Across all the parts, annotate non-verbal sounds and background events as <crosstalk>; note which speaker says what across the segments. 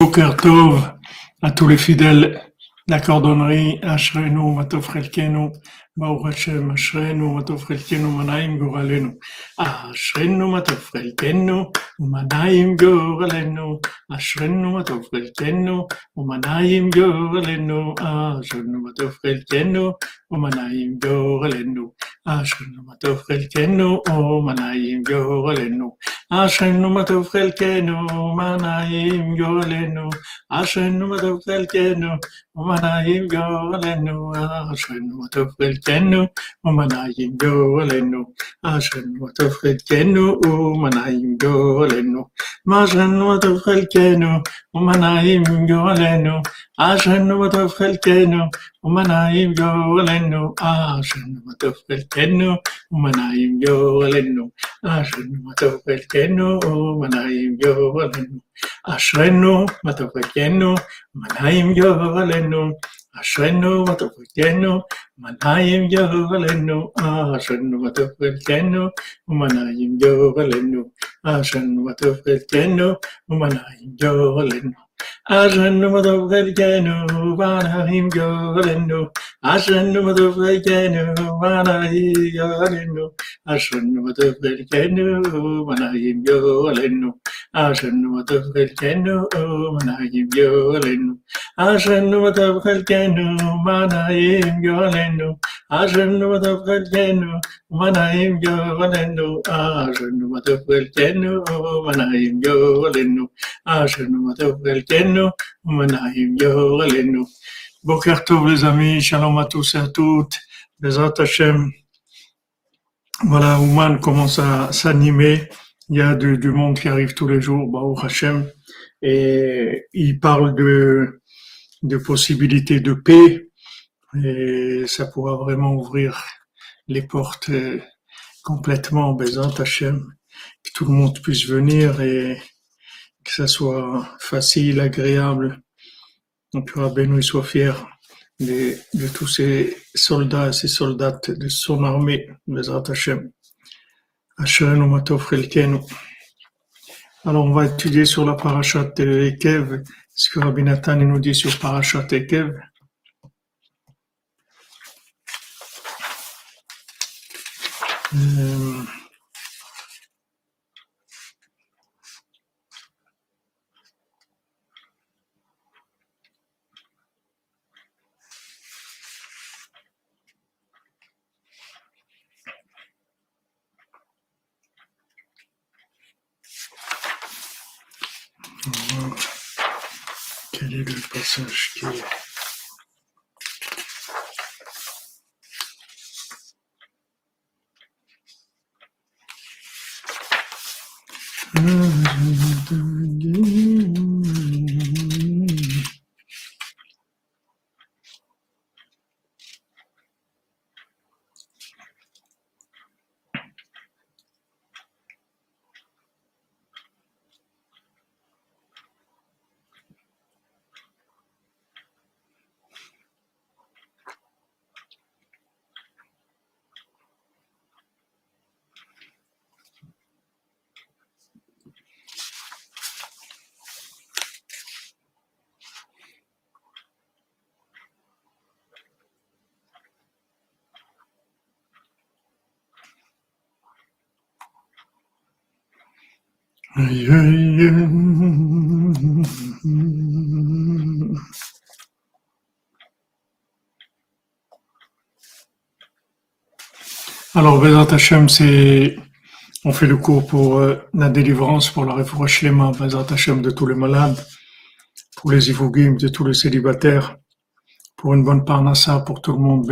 Speaker 1: Boker Tov à tous les fidèles la cordonnerie, Ashrenu, Matov Chelkenu, ברוך השם, אשרינו מה טוב חלקנו, מה גורלנו. אה, אשרינו מה טוב חלקנו, ומנעים גורלנו. אשרינו מה טוב חלקנו, ומנעים גורלנו. אה, אשרינו מה טוב חלקנו, ומנעים גורלנו. אשרינו מה טוב חלקנו, ומנעים גורלנו. אשרינו מה טוב חלקנו, ומנעים גורלנו. אשרינו מה טוב חלקנו, ומנעים גורלנו. אה, אשרינו מה טוב חלקנו. Jennu, Umanayim Golenu, عشان وتفخكنو ومنعيم جولنو عشان وتفخكنو ومنعيم جولنو عشان وتفخكنو ومنعيم جولنو عشان وتفخكنو ومنعيم جولنو عشان وتفخكنو ومنعيم جولنو عشان وتفخكنو ومنعيم جولنو אשרנו מה טוב חלקנו, ומנעים גורלנו. אשרנו מה טוב חלקנו, ומנעים גורלנו, אשרנו מה טוב חלקנו, ומנעים גורלנו, אשרנו ആശ്രന്നുമതോ ധരിക്കാനോ വാണഹീം ഗോലെന്നു ആശ്രന്നുമതോ ധരിക്കാനോ വാണഹീ ഗോലെന്നു ആശ്രന്നുമതോ ധരിക്കാനോ വാണഹീം ഗോലെന്നു ആശ്രന്നുമതോ ധരിക്കാനോ Rabbeinu, Omenaïm les amis, shalom à tous et à toutes, Bezrat Hashem. Voilà, Ouman commence à s'animer, il y a du, monde qui arrive tous les jours, Baruch Hashem, et il parle de, de possibilités de paix, et ça pourra vraiment ouvrir les portes euh, complètement, Bezrat Hashem, que tout le monde puisse venir et que ça soit facile, agréable, donc Rabbeinu soit fier de, de, tous ces soldats et ces soldates de son armée, Bezrat Hashem. Alors on va étudier sur la parachat Ekev, ce que Rabbi Nathan nous dit sur parachat Ekev. Euh, Quel est le passage qui est Aïe, aïe, aïe. C'est, on fait le cours pour euh, la délivrance, pour la réfouche Hashem de tous les malades, pour les Ivogim, de tous les célibataires, pour une bonne parnassa pour tout le monde,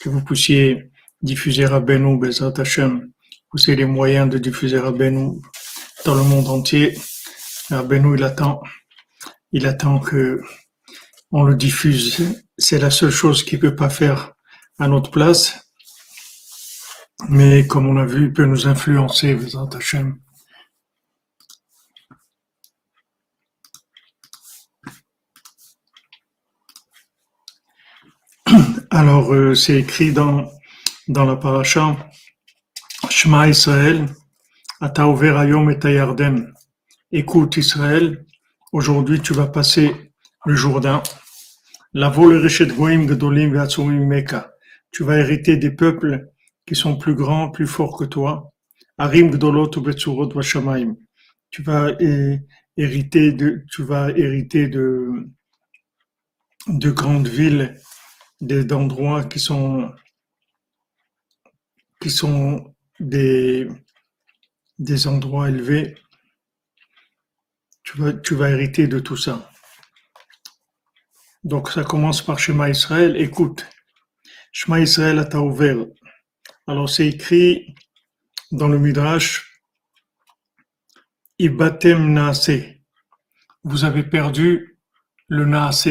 Speaker 1: que vous puissiez diffuser à Benou, Bezat Hashem, vous avez les moyens de diffuser à Benou dans le monde entier. Benou, il attend, il attend que on le diffuse. C'est la seule chose qu'il peut pas faire à notre place. Mais comme on a vu, il peut nous influencer, Bezat Hashem. <clears throat> Alors, euh, c'est écrit dans, dans la paracha Shema Israël, Ata over hayom et Yarden. Écoute Israël, aujourd'hui tu vas passer le Jourdain. La Goim Meka. Tu vas hériter des peuples qui sont plus grands, plus forts que toi. Arim Gdolot Vashamaim. Tu vas hériter de, tu vas hériter de, de grandes villes, d'endroits qui sont, qui sont des, des endroits élevés. Tu vas, tu vas hériter de tout ça. Donc ça commence par Shema Israël. Écoute, Shema Israël a ouvert. Alors c'est écrit dans le Midrash, Ibatem Naase. Vous avez perdu le Naase.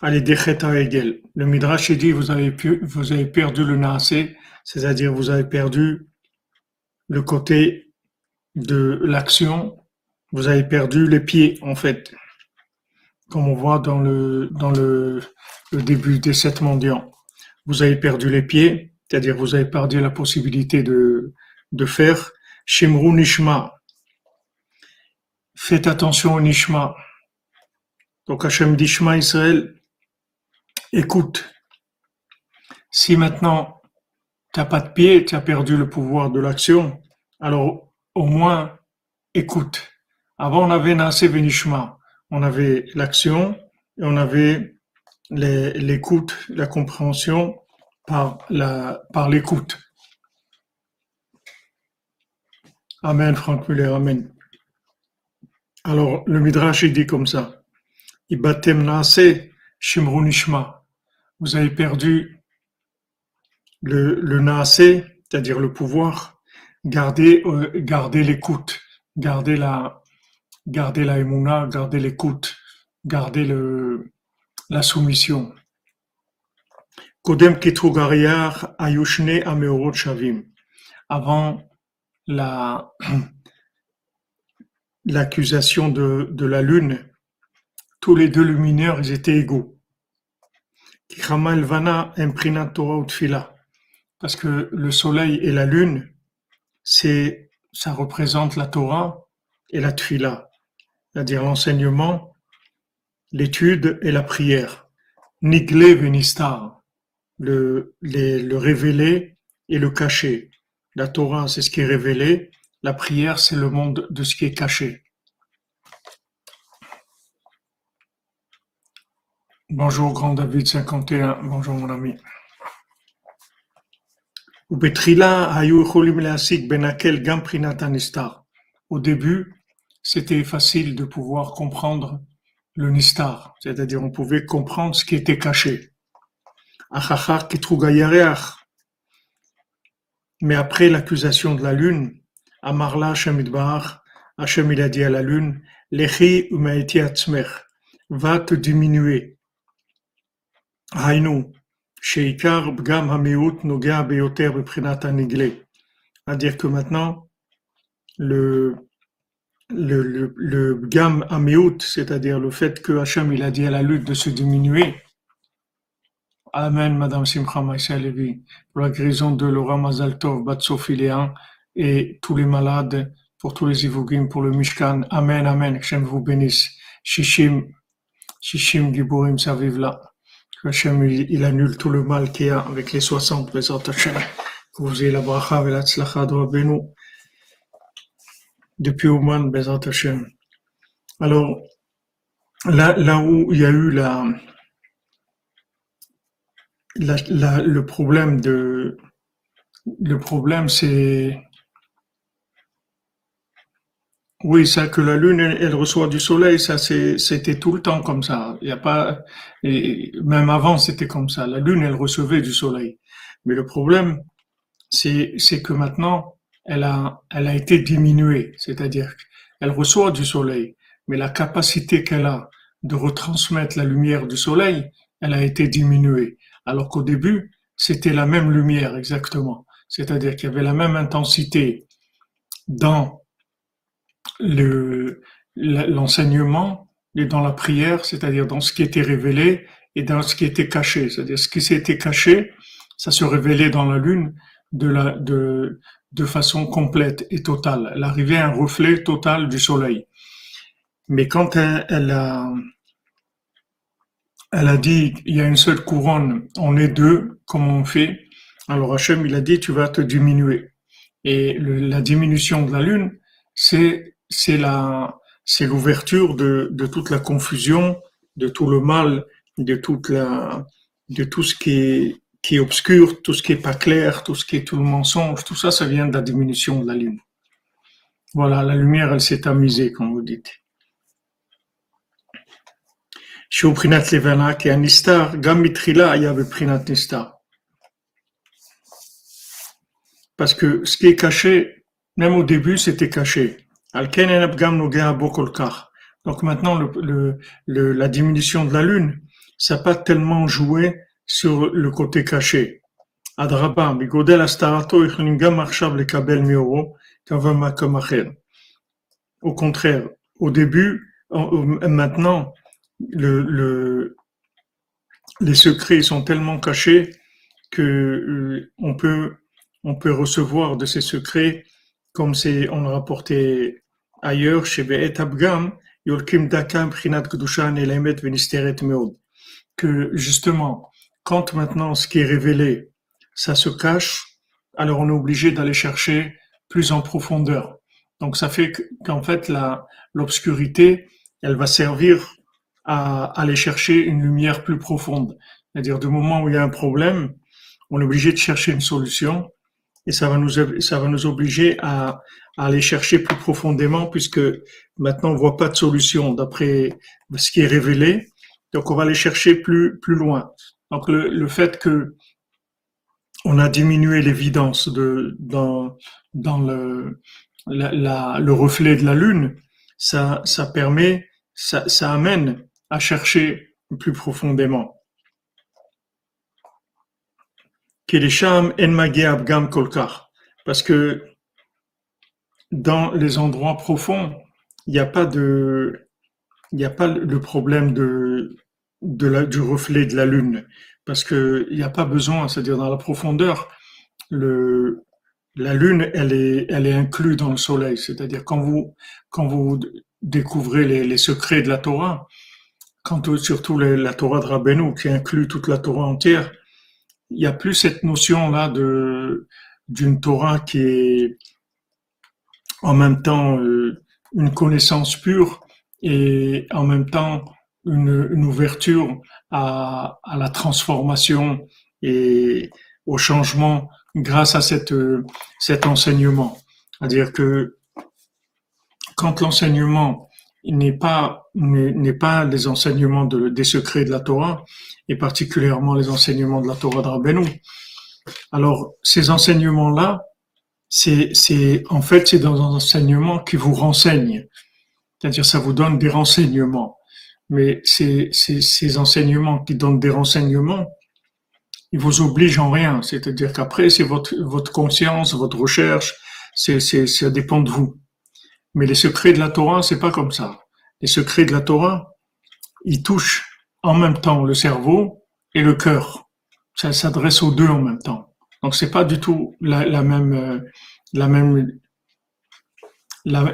Speaker 1: Allez, Decheta Egel. Le Midrash dit, vous avez, perdu le Naase, c'est-à-dire vous avez perdu le côté de l'action, vous avez perdu les pieds, en fait comme on voit dans le, dans le, début des sept mendiants. Vous avez perdu les pieds, c'est-à-dire vous avez perdu la possibilité de, faire Shemru Nishma. Faites attention au Nishma. Donc Hachem Dishma Israël, écoute. Si maintenant tu n'as pas de pied, tu as perdu le pouvoir de l'action, alors au moins écoute. Avant on avait Nasé Nishma on avait l'action et on avait l'écoute, la compréhension par l'écoute. Amen, Franck Muller, Amen. Alors, le Midrash, il dit comme ça. Vous avez perdu le, le c'est-à-dire le pouvoir. Gardez, euh, gardez l'écoute. Gardez la, garder la garder l'écoute, garder le, la soumission. Kodem shavim. Avant la, <clears throat> l'accusation de, de la lune, tous les deux lumineurs, ils étaient égaux. Parce que le soleil et la lune, c'est, ça représente la Torah et la Tfila c'est-à-dire l'enseignement, l'étude et la prière. Niglé venistar, le, le révélé et le caché. La Torah, c'est ce qui est révélé. La prière, c'est le monde de ce qui est caché. Bonjour, Grand David 51. Bonjour, mon ami. Au début, c'était facile de pouvoir comprendre le nistar, c'est-à-dire on pouvait comprendre ce qui était caché. Mais après l'accusation de la lune, Amarla Hashem il a dit à la lune, Lechi va te diminuer. Hainu, Sheikar Bgam Hameut Nogea Beyoter Beprinata Nigle. C'est-à-dire que maintenant, le, le, le, le gam améout, c'est-à-dire le fait que Hachem il a dit à la lutte de se diminuer. Amen, Madame Simcha Maïsa pour la guérison de Laura Mazaltov, Batsophiléen et tous les malades, pour tous les Ivogim, pour le Mishkan. Amen, Amen, Hachem vous bénisse. Shishim, Shishim Giborim, ça vive là. Hachem il, annule tout le mal qu'il y a avec les 60 présents Hachem. Que vous ayez la bracha et la tzlacha de Rabbeinu depuis Ouman, Bezat Hashem. Alors, là, là où il y a eu la, le problème de, le problème c'est, oui, ça que la lune elle, reçoit du soleil, ça c'était tout le temps comme ça. Il y a pas, et même avant c'était comme ça. La lune elle recevait du soleil, mais le problème c'est c'est que maintenant elle a, elle a été diminuée, c'est-à-dire qu'elle reçoit du soleil, mais la capacité qu'elle a de retransmettre la lumière du soleil, elle a été diminuée. Alors qu'au début, c'était la même lumière exactement, c'est-à-dire qu'il y avait la même intensité dans le, l'enseignement et dans la prière, c'est-à-dire dans ce qui était révélé et dans ce qui était caché. C'est-à-dire ce qui s'était caché, ça se révélait dans la lune de la, de, de façon complète et totale. Elle arrivait à un reflet total du soleil. Mais quand elle, a, elle a dit il y a une seule couronne, on est deux, comment on fait Alors Hachem, il a dit tu vas te diminuer. Et la diminution de la lune, c'est c'est la c'est l'ouverture de, de toute la confusion, de tout le mal, de toute la de tout ce qui est qui est obscur, tout ce qui est pas clair, tout ce qui est tout le mensonge, tout ça, ça vient de la diminution de la lune. Voilà, la lumière, elle s'est amusée, comme vous dites. שהוא בחינת לבנה, כי הנסתר, גם מתחילה היה בבחינת נסתר. Parce que ce qui est caché, même au début, c'était caché. Donc maintenant, le, le, la diminution de la lune, ça n'a pas tellement joué sur le côté caché. אדרבה, בגודל הסתרתו יכולים גם עכשיו לקבל מאורו כמקום אחר. Au contraire, au début, maintenant, le, le, les secrets sont tellement cachés que euh, on peut on peut recevoir de ces secrets comme c'est on rapporté ailleurs chez Be'et Abgam Yolkim Dakam Prinat Kedushan Elemet Venisteret Meod. Que justement quand maintenant ce qui est révélé ça se cache alors on est obligé d'aller chercher plus en profondeur. Donc ça fait qu'en fait l'obscurité elle va servir à aller chercher une lumière plus profonde. C'est-à-dire du moment où il y a un problème, on est obligé de chercher une solution et ça va nous ça va nous obliger à, aller chercher plus profondément puisque maintenant on voit pas de solution d'après ce qui est révélé. Donc on va aller chercher plus plus loin. Donc le, le fait que on a diminué l'évidence de dans dans le le reflet de la lune, ça ça permet ça, ça amène à chercher plus profondément. Parce que dans les endroits profonds, il n'y a pas de, il n'y a pas le problème de, de la, du reflet de la lune. Parce que il n'y a pas besoin, c'est-à-dire dans la profondeur, le, la lune, elle est, elle est inclue dans le soleil. C'est-à-dire quand vous, quand vous découvrez les, les secrets de la Torah, quand surtout la Torah de Rabbeinu, qui inclut toute la Torah entière, il n'y a plus cette notion-là de d'une Torah qui est en même temps euh, une connaissance pure et en même temps une, ouverture à, à, la transformation et au changement grâce à cette, cet enseignement. C'est-à-dire que quand l'enseignement n'est pas n'est pas les enseignements de, des secrets de la Torah et particulièrement les enseignements de la Torah de Rabbeinu. Alors ces enseignements là, c'est c'est en fait c'est dans un enseignement qui vous renseigne, c'est-à-dire ça vous donne des renseignements. Mais ces, ces, ces enseignements qui donnent des renseignements, ils vous obligent en rien. C'est-à-dire qu'après c'est votre votre conscience, votre recherche, c'est c'est ça dépend de vous. Mais les secrets de la Torah, c'est pas comme ça. Les secrets de la Torah, ils touchent en même temps le cerveau et le cœur. Ça s'adresse aux deux en même temps. Donc c'est pas du tout la, la même, euh, la même,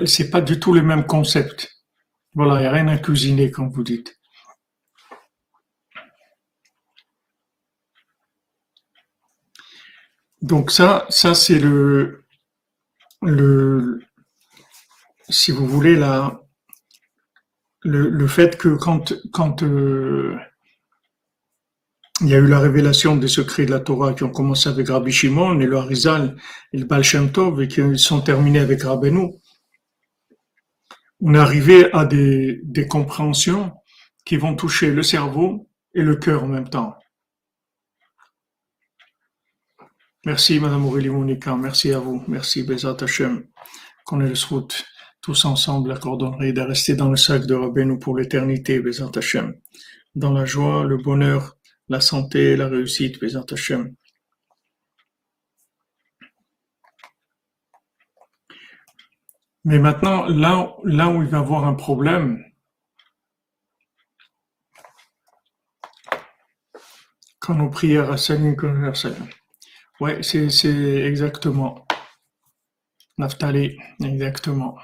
Speaker 1: c'est pas du tout le même concept. Voilà, il n'y a rien à cuisiner, comme vous dites. Donc ça, ça c'est le, le, si vous voulez, le, fait que quand, quand euh, il y a eu la révélation des secrets de la Torah qui ont commencé avec Rabbi Shimon et le Harizal et le Baal Shem Tov et qui sont terminés avec Rabbeinu, on est arrivé à des, des compréhensions qui vont toucher le cerveau et le cœur en même temps. Merci Madame Aurélie Monica, merci à vous, merci Bezat Hashem, qu'on ait le route tous ensemble la cordonnerie de rester dans le sac de Rabbeinu pour l'éternité, Bézant Hachem. Dans la joie, le bonheur, la santé, la réussite, Bézant Hachem. Mais maintenant, là, où il va y avoir un problème, quand nos prières à Salim Ouais, c'est exactement. Naftali, exactement.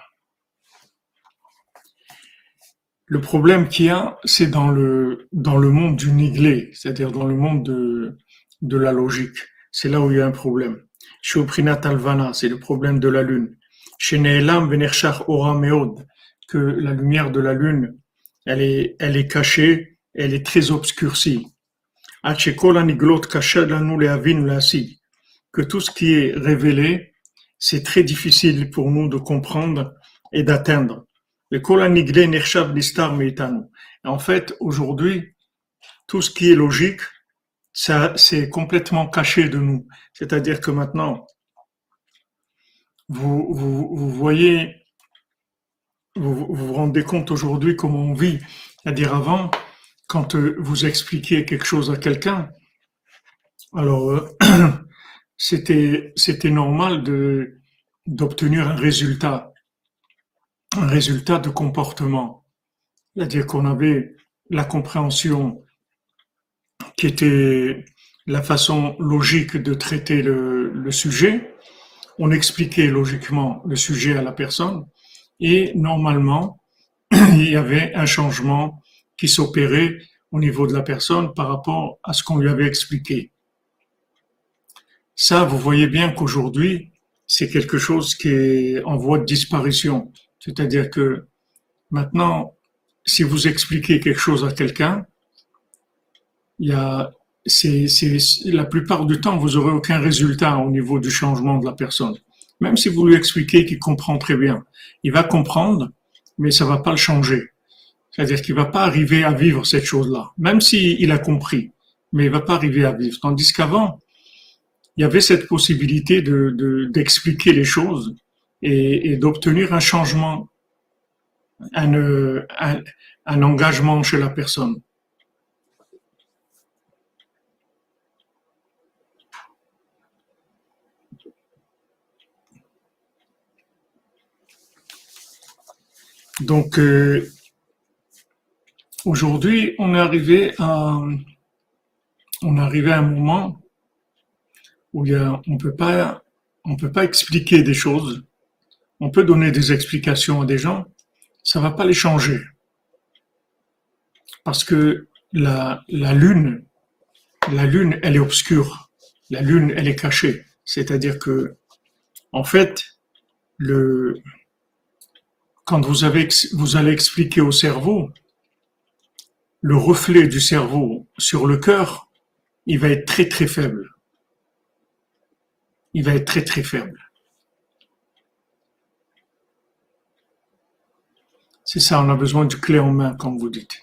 Speaker 1: Le problème qu'il y a, c'est dans le, dans le monde du niglé, c'est-à-dire dans le monde de, de la logique. C'est là où il y a un problème. Chez Oprinat Alvana, c'est le problème de la lune. Chez Neelam Venershach Ora Meod, que la lumière de la lune, elle est, elle est cachée, elle est très obscurcie. Que tout ce qui est révélé, c'est très difficile pour nous de comprendre et d'atteindre. En fait, aujourd'hui, tout ce qui est logique, ça, c'est complètement caché de nous. C'est-à-dire que maintenant, vous, voyez, vous, vous rendez compte aujourd'hui comment on vit. C'est-à-dire avant, quand euh, vous expliquiez quelque chose à quelqu'un, alors euh, <clears throat> c'était c'était normal de d'obtenir un résultat un résultat de comportement. C'est-à-dire qu'on avait la compréhension qui était la façon logique de traiter le, sujet. On expliquait logiquement le sujet à la personne et normalement, <clears throat> il y avait un changement qui s'opérait au niveau de la personne par rapport à ce qu'on lui avait expliqué. Ça, vous voyez bien qu'aujourd'hui, c'est quelque chose qui est en voie de disparition. C'est-à-dire que maintenant, si vous expliquez quelque chose à quelqu'un, il y a, la plupart du temps, vous aurez aucun résultat au niveau du changement de la personne. Même si vous lui expliquez qu'il comprend très bien, il va comprendre, mais ça va pas le changer. C'est-à-dire qu'il va pas arriver à vivre cette chose-là, même s'il a compris, mais il va pas arriver à vivre. Tandis qu'avant, il y avait cette possibilité de, d'expliquer les choses et, d'obtenir un changement, un, engagement chez la personne. Donc euh, aujourd'hui, on est arrivé à on est arrivé à un moment où il y a, on peut pas on peut pas expliquer des choses on peut donner des explications à des gens, ça va pas les changer. Parce que la, lune, la lune, elle est obscure. La lune, elle est cachée. C'est-à-dire que, en fait, le, quand vous avez, vous allez expliquer au cerveau, le reflet du cerveau sur le cœur, il va être très très faible. Il va être très très faible. C'est ça, on a besoin du clé en main, comme vous dites.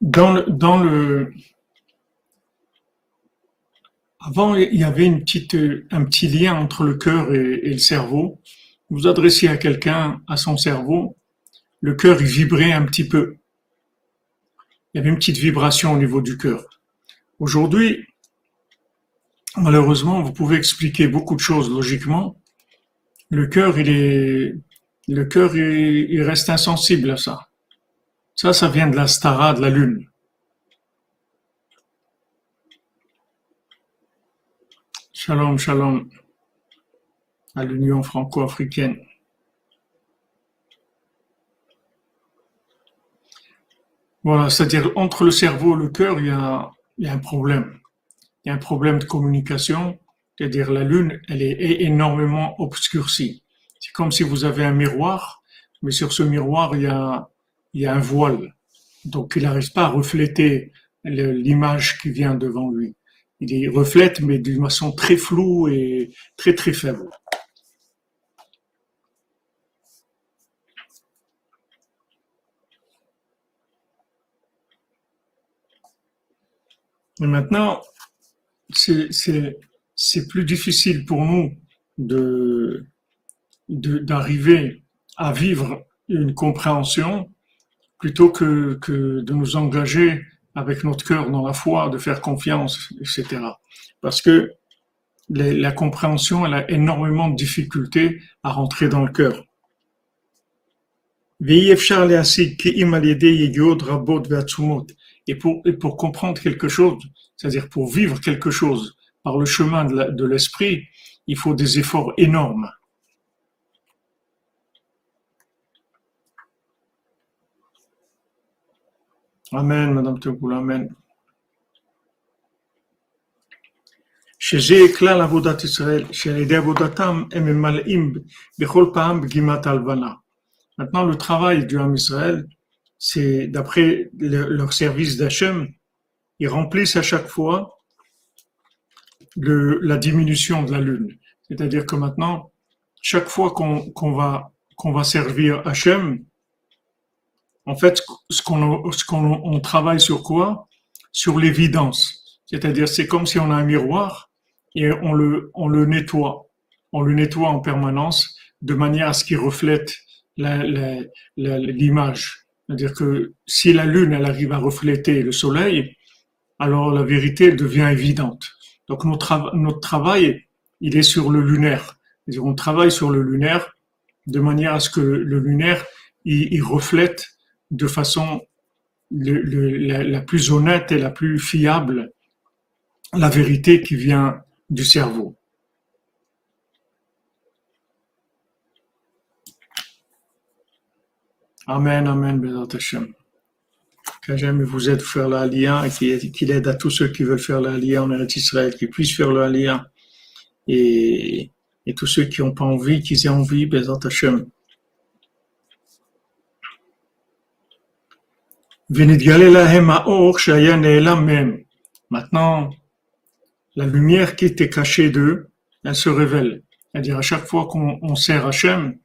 Speaker 1: Dans le, avant, il y avait un petit lien entre le cœur et, le cerveau. Vous adressiez à quelqu'un, à son cerveau, le cœur, vibrait un petit peu. Il y avait une petite vibration au niveau du cœur. Aujourd'hui, Malheureusement, vous pouvez expliquer beaucoup de choses logiquement. Le cœur, il est, le cœur, il, reste insensible à ça. Ça, ça vient de la stara, de la lune. Shalom, shalom à l'Union franco-africaine. Voilà, c'est-à-dire entre le cerveau et le cœur, il y a, il y a un problème il y a un problème de communication, c'est-à-dire la Lune, elle est énormément obscurcie. C'est comme si vous avez un miroir, mais sur ce miroir, il y a, il y a un voile. Donc, il n'arrive pas à refléter l'image qui vient devant lui. Il reflète, mais d'une façon très floue et très, très faible. Et maintenant, c'est plus difficile pour nous d'arriver à vivre une compréhension plutôt que, que de nous engager avec notre cœur dans la foi, de faire confiance, etc. Parce que la compréhension, elle a énormément de difficultés à rentrer dans le cœur. Et pour, et pour comprendre quelque chose, c'est-à-dire pour vivre quelque chose par le chemin de l'esprit, il faut des efforts énormes. Amen, Madame Tegoul, Amen. שזה כלל עבודת ישראל, שעל ידי עבודתם הם ממלאים בכל פעם פגימת הלבנה. Maintenant, le travail du Ham Israël, c'est d'après le, leur service d'Hachem, ils remplissent à chaque fois le, la diminution de la lune. C'est-à-dire que maintenant, chaque fois qu'on va, va servir Hachem, en fait, ce qu'on ce qu'on on travaille sur quoi? Sur l'évidence. C'est-à-dire, c'est comme si on a un miroir et on le, on le nettoie. On le nettoie en permanence de manière à ce qu'il reflète l'image. C'est-à-dire que si la lune, elle arrive à refléter le soleil, alors la vérité devient évidente. Donc notre, travail, il est sur le lunaire. On travaille sur le lunaire de manière à ce que le lunaire, il, reflète de façon la, plus honnête et la plus fiable la vérité qui vient du cerveau. Amen, Amen, Bézat Hashem. Qu'Hachem vous aide à faire l'Aliyah et qu'il aide à tous ceux qui veulent faire l'Aliyah en Eretz Israël, qu'ils puissent faire l'Aliyah. Et, et tous ceux qui n'ont pas envie, qu'ils aient envie, Bézat Hashem. Maintenant, la lumière qui était cachée d'eux, elle se révèle. C'est-à-dire à chaque fois qu'on sert Hachem,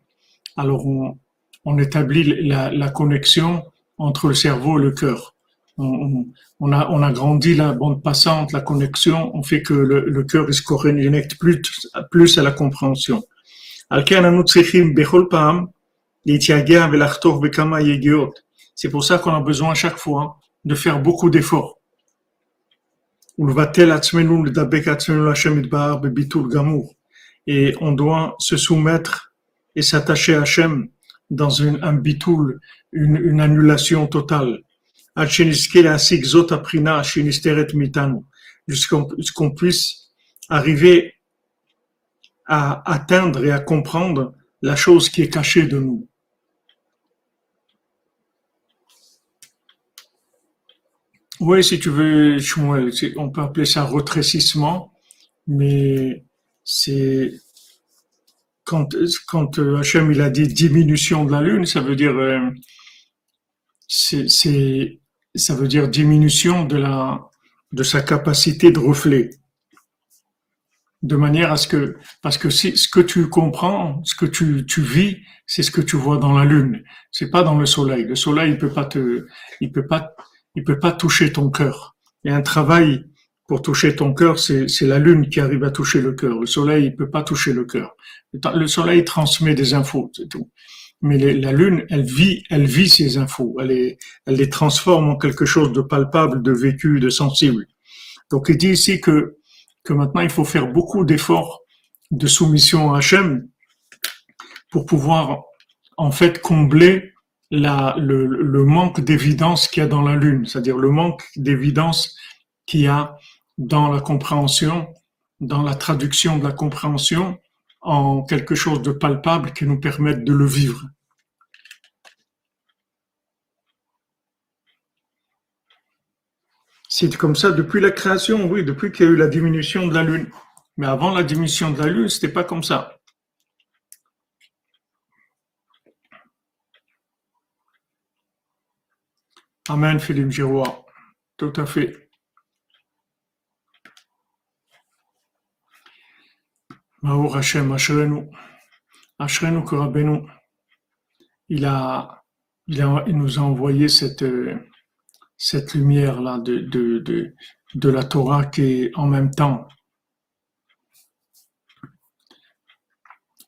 Speaker 1: alors on, on établit la, la, connexion entre le cerveau et le cœur. On, on, a, on a grandi la bande passante, la connexion, on fait que le, le cœur se connecte plus, plus à la compréhension. C'est pour ça qu'on a besoin à chaque fois de faire beaucoup d'efforts. Et on doit se soumettre et s'attacher à Hachem dans un bitoul, une, annulation totale. Jusqu'on puisse arriver à atteindre et à comprendre la chose qui est cachée de nous. Oui, si tu veux, on peut appeler ça retrécissement, mais c'est quand, quand euh, Hachem il a dit diminution de la lune, ça veut dire euh, ça veut dire diminution de la de sa capacité de reflet, de manière à ce que parce que ce que tu comprends, ce que tu, tu vis, c'est ce que tu vois dans la lune, c'est pas dans le soleil. Le soleil il peut pas te il peut pas il peut pas toucher ton cœur. Il y a un travail pour toucher ton cœur, c'est la lune qui arrive à toucher le cœur. Le soleil, il peut pas toucher le cœur. Le soleil transmet des infos, c'est tout. Mais la lune, elle vit, elle vit ces infos. Elle, elle les transforme en quelque chose de palpable, de vécu, de sensible. Donc, il dit ici que, que maintenant, il faut faire beaucoup d'efforts de soumission à Hachem pour pouvoir, en fait, combler la, le, le manque d'évidence qu'il y a dans la lune. C'est-à-dire le manque d'évidence qu'il y a dans la compréhension, dans la traduction de la compréhension en quelque chose de palpable qui nous permette de le vivre. C'est comme ça depuis la création, oui, depuis qu'il y a eu la diminution de la Lune. Mais avant la diminution de la Lune, c'était pas comme ça. Amen, Philippe Giroir. Tout à fait. Maour Hashem, Ashrenu, Ashrenu que il a, il a, nous a envoyé cette, cette lumière-là de, la Torah qui est en même temps.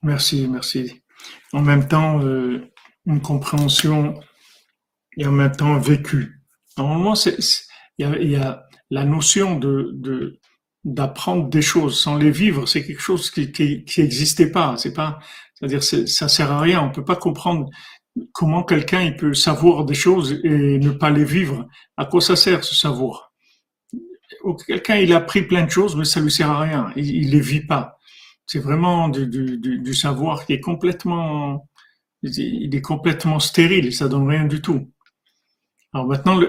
Speaker 1: Merci, merci. En même temps, euh, une compréhension et en même temps vécu. Normalement, il y a, la notion de, d'apprendre des choses sans les vivre, c'est quelque chose qui qui, qui existait pas. C'est pas, c'est-à-dire ça sert à rien. On peut pas comprendre comment quelqu'un il peut savoir des choses et ne pas les vivre. À quoi ça sert ce savoir? Quelqu'un il a appris plein de choses, mais ça lui sert à rien. Il, il les vit pas. C'est vraiment du, du, du, savoir qui est complètement, il est complètement stérile, ça donne rien du tout. Alors maintenant,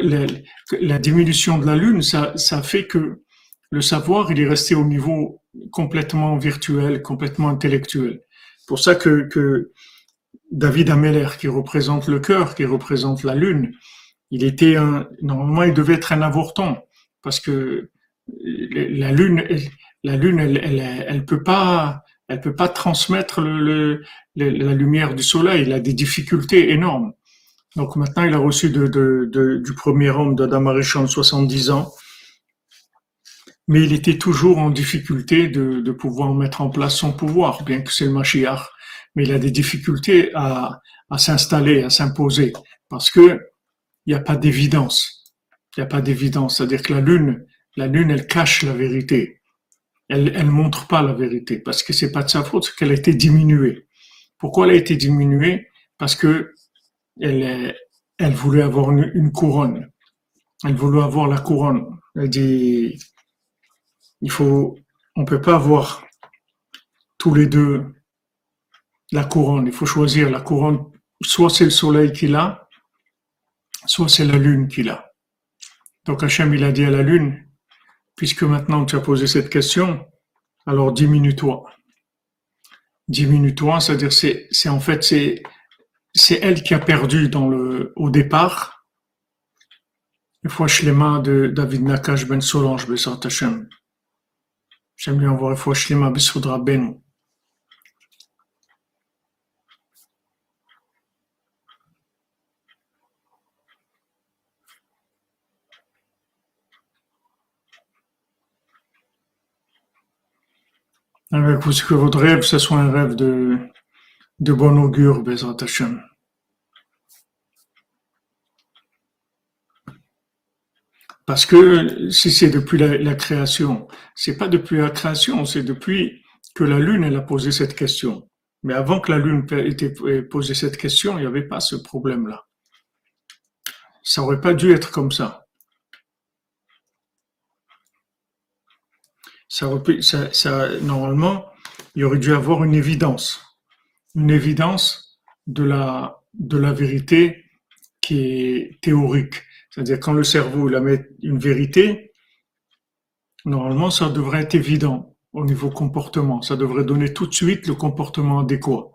Speaker 1: la diminution de la Lune, ça, ça fait que le savoir, il est resté au niveau complètement virtuel, complètement intellectuel. Pour ça que, que David Ameller, qui représente le cœur, qui représente la Lune, il était un, normalement, il devait être un avorton, parce que la Lune, la Lune, elle, elle, elle peut pas, elle peut pas transmettre le, la lumière du Soleil. Il a des difficultés énormes. Donc maintenant, il a reçu du premier homme d'Adam Arishon 70 ans, mais il était toujours en difficulté de, de pouvoir mettre en place son pouvoir, bien que c'est le Mashiach. Mais il a des difficultés à, à s'installer, à s'imposer, parce que il n'y a pas d'évidence. Il n'y a pas d'évidence. C'est-à-dire que la lune, la lune, elle cache la vérité. Elle, elle montre pas la vérité, parce que c'est pas de sa faute, c'est qu'elle a été diminuée. Pourquoi elle a été diminuée? Parce que elle, elle voulait avoir une, couronne. Elle voulait avoir la couronne. Elle dit, il faut, on peut pas avoir tous les deux la couronne. Il faut choisir la couronne. Soit c'est le soleil qui l'a, soit c'est la lune qui l'a. Donc Hachem, il a dit à la lune, puisque maintenant tu as posé cette question, alors diminue-toi. Diminue-toi, c'est-à-dire c'est, c'est en fait c'est elle qui a perdu au départ. Une fois Shlema de David Nakash Ben Solange, Bessar Hashem. J'aime envoyer une fois Shlema Bessoudra Ben. Avec que votre rêve, ce soit un rêve de, de bon augure, Bezrat Hashem. Parce que si c'est depuis la, création, c'est pas depuis la création, c'est depuis que la Lune elle a posé cette question. Mais avant que la Lune ait posé cette question, il n'y avait pas ce problème-là. Ça aurait pas dû être comme ça. Ça, ça, normalement, il aurait dû avoir une évidence une évidence de la, de la vérité qui est théorique. C'est-à-dire quand le cerveau il met une vérité, normalement ça devrait être évident au niveau comportement. Ça devrait donner tout de suite le comportement adéquat.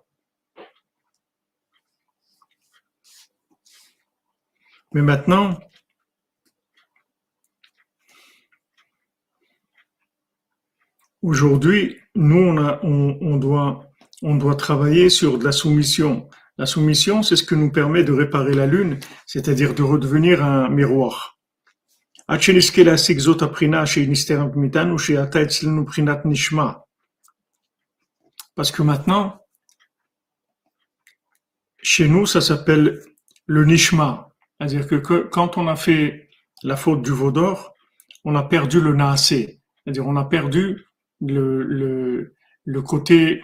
Speaker 1: Mais maintenant, aujourd'hui, nous, on, doit on doit travailler sur de la soumission. La soumission, c'est ce que nous permet de réparer la lune, c'est-à-dire de redevenir un miroir. Parce que maintenant, chez nous, ça s'appelle le nishma. C'est-à-dire que, quand on a fait la faute du veau d'or, on a perdu le naasé. C'est-à-dire on a perdu le, le, le côté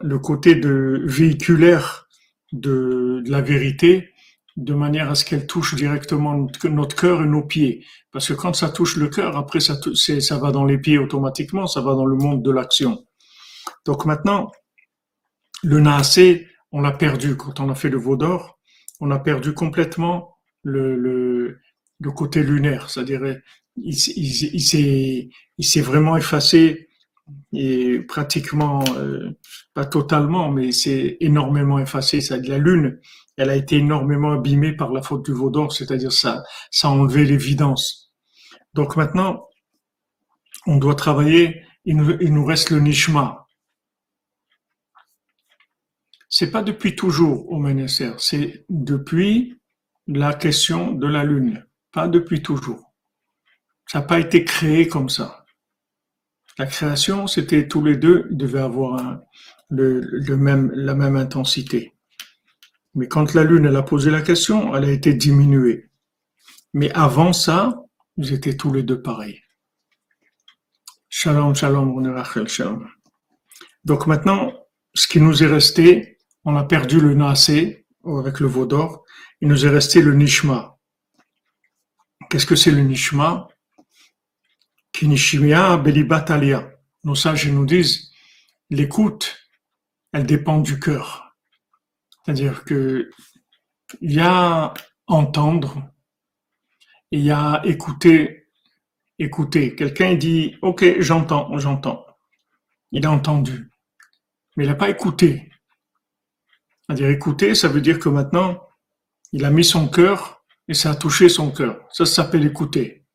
Speaker 1: le côté de véhiculaire de, la vérité de manière à ce qu'elle touche directement notre cœur et nos pieds. Parce que quand ça touche le cœur, après ça, ça va dans les pieds automatiquement, ça va dans le monde de l'action. Donc maintenant, le naasé, on l'a perdu quand on a fait le veau d'or, on a perdu complètement le, le, le côté lunaire, c'est-à-dire il, il, il s'est vraiment effacé et pratiquement, euh, pas totalement, mais c'est énormément effacé. Ça, la Lune, elle a été énormément abîmée par la faute du veau d'or, c'est-à-dire ça, ça a enlevé l'évidence. Donc maintenant, on doit travailler, il nous, reste le nishma. C'est pas depuis toujours au ministère, c'est depuis la question de la Lune, pas depuis toujours. Ça n'a pas été créé comme ça. La création, c'était tous les deux devaient avoir le, même, la même intensité. Mais quand la Lune elle a posé la question, elle a été diminuée. Mais avant ça, ils étaient tous les deux pareils. Shalom, shalom, Rachel, shalom. Donc maintenant, ce qui nous est resté, on a perdu le Naasé avec le veau d'or, il nous est resté le Nishma. Qu'est-ce que c'est le Nishma? Kinishimia Belibatalia. Nos sages nous disent l'écoute, elle dépend du cœur. C'est-à-dire que il y a entendre, il y a écouter, écouter. Quelqu'un dit, OK, j'entends, j'entends. Il a entendu, mais il n'a pas écouté. C'est-à-dire écouter, ça veut dire que maintenant, il a mis son cœur et ça a touché son cœur. Ça, s'appelle écouter.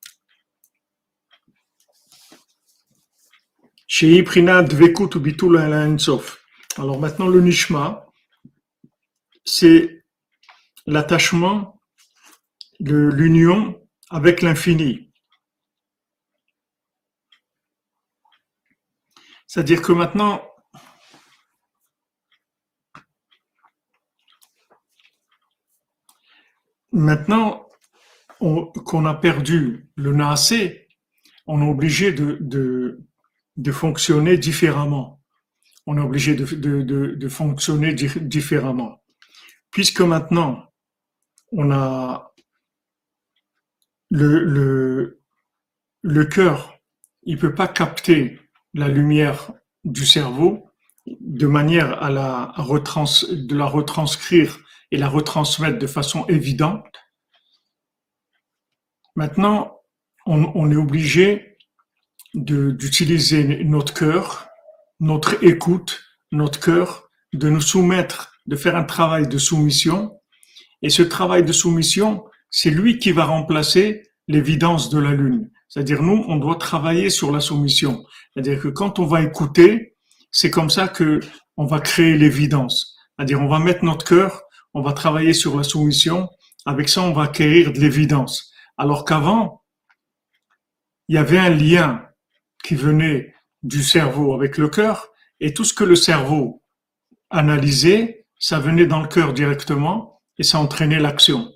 Speaker 1: Alors maintenant, le nishma, c'est l'attachement, l'union avec l'infini. C'est-à-dire que maintenant, maintenant qu'on a perdu le naasé, on est obligé de, de, fonctionner différemment. On est obligé de, de fonctionner différemment. Puisque maintenant, on a le, le, le cœur, il peut pas capter la lumière du cerveau de manière à la retranscrire et la retransmettre de façon évidente. Maintenant, on, on est obligé d'utiliser notre cœur, notre écoute, notre cœur, de nous soumettre, de faire un travail de soumission. Et ce travail de soumission, c'est lui qui va remplacer l'évidence de la lune. C'est-à-dire, nous, on doit travailler sur la soumission. C'est-à-dire que quand on va écouter, c'est comme ça que on va créer l'évidence. C'est-à-dire, on va mettre notre cœur, on va travailler sur la soumission. Avec ça, on va acquérir de l'évidence. Alors qu'avant, il y avait un lien qui venait du cerveau avec le cœur, et tout ce que le cerveau analysait, ça venait dans le cœur directement, et ça entraînait l'action.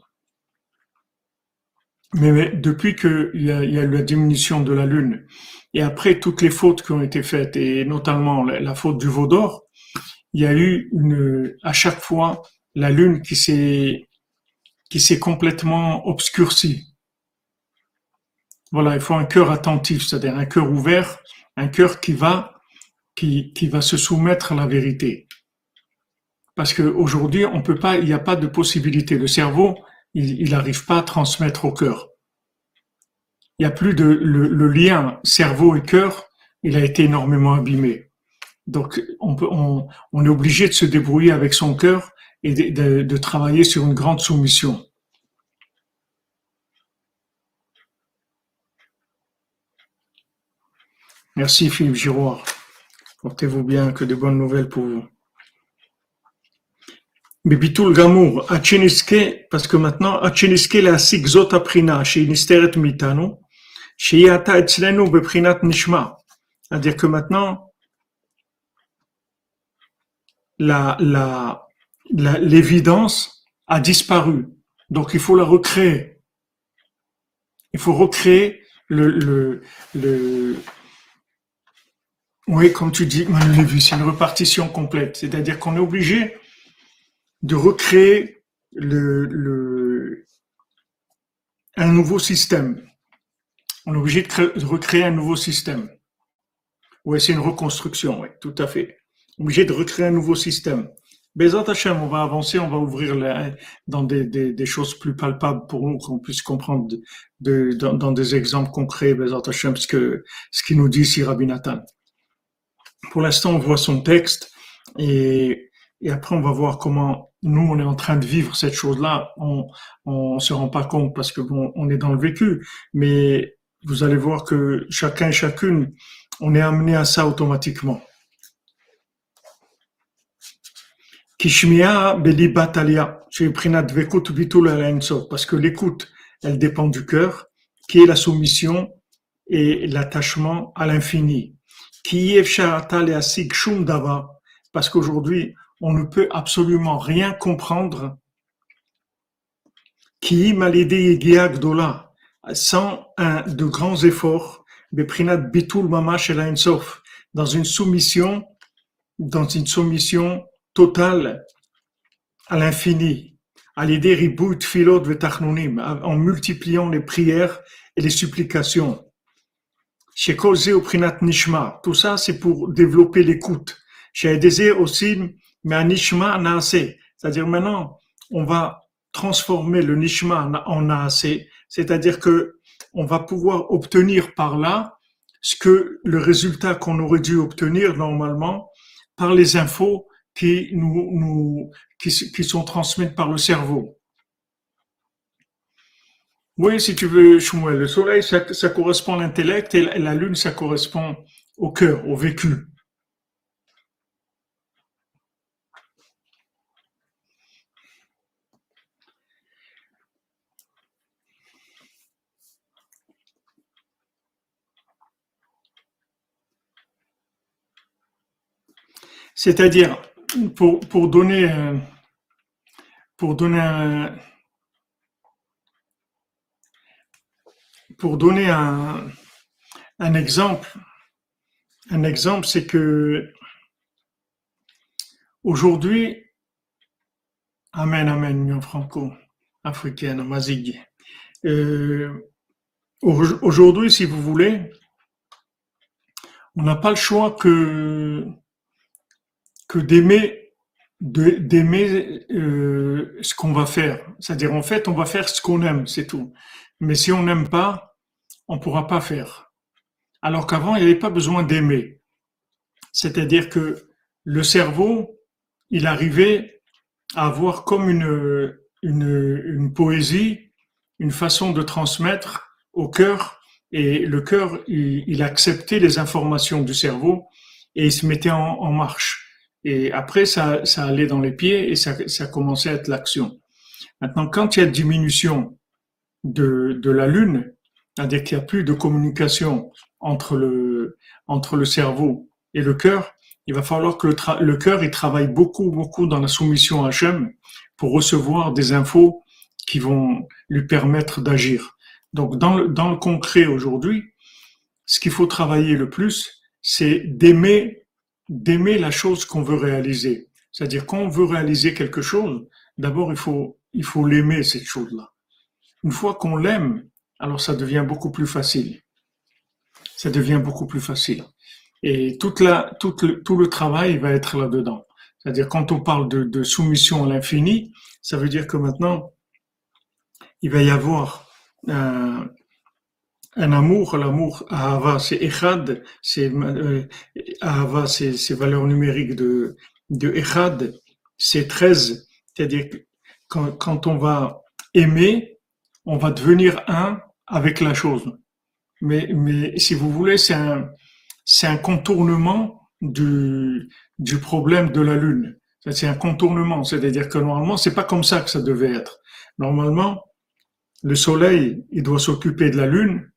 Speaker 1: Mais, depuis qu'il y, a, eu la diminution de la Lune, et après toutes les fautes qui ont été faites, et notamment la, faute du veau d'or, il y a eu à chaque fois la Lune qui s'est qui s'est complètement obscurcie. Voilà, il faut un cœur attentif, c'est-à-dire un cœur ouvert, un cœur qui va qui, va se soumettre à la vérité. Parce qu'aujourd'hui, on peut pas, il n'y a pas de possibilité. Le cerveau, il n'arrive pas à transmettre au cœur. Il n'y a plus de le, lien cerveau et cœur, il a été énormément abîmé. Donc on, on, est obligé de se débrouiller avec son cœur et de, travailler sur une grande soumission. Merci Philippe Giroir. Portez-vous bien, que de bonnes nouvelles pour vous. Bibitul Gamour, Acheniske, parce que maintenant, Acheniske la Sigzot Aprina, chez Nisteret Mitanu, chez Yata Etzlenu Beprinat Nishma. C'est-à-dire que maintenant, la, la, l'évidence a disparu. Donc il faut la recréer. Il faut recréer le, le, oui, comme tu dis, Manu c'est une repartition complète. C'est-à-dire qu'on est obligé de recréer le, le, un nouveau système. On est obligé de, recréer un nouveau système. Oui, c'est une reconstruction, oui, tout à fait. Obligé de recréer un nouveau système. Bezat Hashem, on va avancer, on va ouvrir dans des, des, des, choses plus palpables pour nous, qu'on puisse comprendre de, dans, dans, des exemples concrets, Bezat Hashem, ce, que, ce qu'il nous dit ici Rabbi Nathan. Pour l'instant, on voit son texte et, et après, on va voir comment nous, on est en train de vivre cette chose-là, on on se rend pas compte parce que bon, on est dans le vécu, mais vous allez voir que chacun et chacune, on est amené à ça automatiquement. Kishmia belibatalia, parce que l'écoute, elle dépend du cœur, qui est la soumission et l'attachement à l'infini. Parce qu'aujourd'hui, on ne peut absolument rien comprendre qui sans un de grands efforts bitul mamash dans une soumission dans une soumission totale à l'infini à l'idée ribut filot en multipliant les prières et les supplications chez au prinat nishma tout ça c'est pour développer l'écoute désir aussi, mais un nishma naase. C'est-à-dire maintenant, on va transformer le nishma en naase, c'est-à-dire que on va pouvoir obtenir par là ce que le résultat qu'on aurait dû obtenir normalement par les infos qui nous, nous qui sont transmises par le cerveau. Oui, si tu veux, Shmuel, le soleil, ça, correspond à l'intellect et la lune, ça correspond au cœur, au vécu. C'est-à-dire, pour, pour donner, pour donner un, pour donner un, exemple, un exemple, c'est que aujourd'hui, Amen, Amen, Mion Franco, africaine, Mazig. Euh, aujourd'hui, si vous voulez, on n'a pas le choix que que d'aimer d'aimer euh, ce qu'on va faire. C'est-à-dire, en fait, on va faire ce qu'on aime, c'est tout. Mais si on n'aime pas, on pourra pas faire. Alors qu'avant, il n'y avait pas besoin d'aimer. C'est-à-dire que le cerveau, il arrivait à avoir comme une, une, une poésie, une façon de transmettre au cœur, et le cœur, il, il acceptait les informations du cerveau et il se mettait en, en marche. Et après, ça, ça allait dans les pieds et ça, ça commençait à être l'action. Maintenant, quand il y a diminution de, de la Lune, c'est-à-dire qu'il n'y a plus de communication entre le, entre le cerveau et le cœur, il va falloir que le, le cœur il travaille beaucoup, beaucoup dans la soumission à Hachem pour recevoir des infos qui vont lui permettre d'agir. Donc, dans le, dans le concret aujourd'hui, ce qu'il faut travailler le plus, c'est d'aimer d'aimer la chose qu'on veut réaliser. C'est-à-dire quand on veut réaliser quelque chose, d'abord il faut il faut l'aimer cette chose-là. Une fois qu'on l'aime, alors ça devient beaucoup plus facile. Ça devient beaucoup plus facile. Et toute la, tout, le, tout le travail va être là-dedans. C'est-à-dire quand on parle de, de soumission à l'infini, ça veut dire que maintenant il va y avoir un, un amour, l'amour, Ahava, c'est Echad, c'est euh, Ahava, c'est valeurs numériques de, de Echad, c'est 13. C'est-à-dire quand, quand on va aimer, on va devenir un avec la chose. Mais, mais si vous voulez, c'est un, c'est un contournement du, du problème de la Lune. C'est un contournement, c'est-à-dire que normalement, c'est pas comme ça que ça devait être. Normalement, le Soleil, il doit s'occuper de la Lune,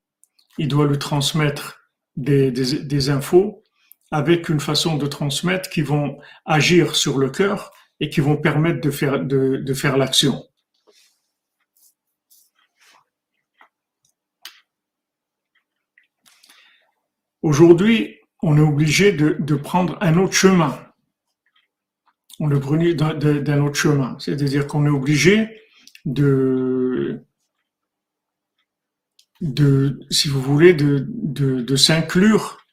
Speaker 1: il doit lui transmettre des, des, des, infos avec une façon de transmettre qui vont agir sur le cœur et qui vont permettre de faire, de, de faire l'action. Aujourd'hui, on est obligé de, de, prendre un autre chemin. On est obligé d'un autre chemin. C'est-à-dire qu'on est obligé de, de, si vous voulez, de, de, de s'inclure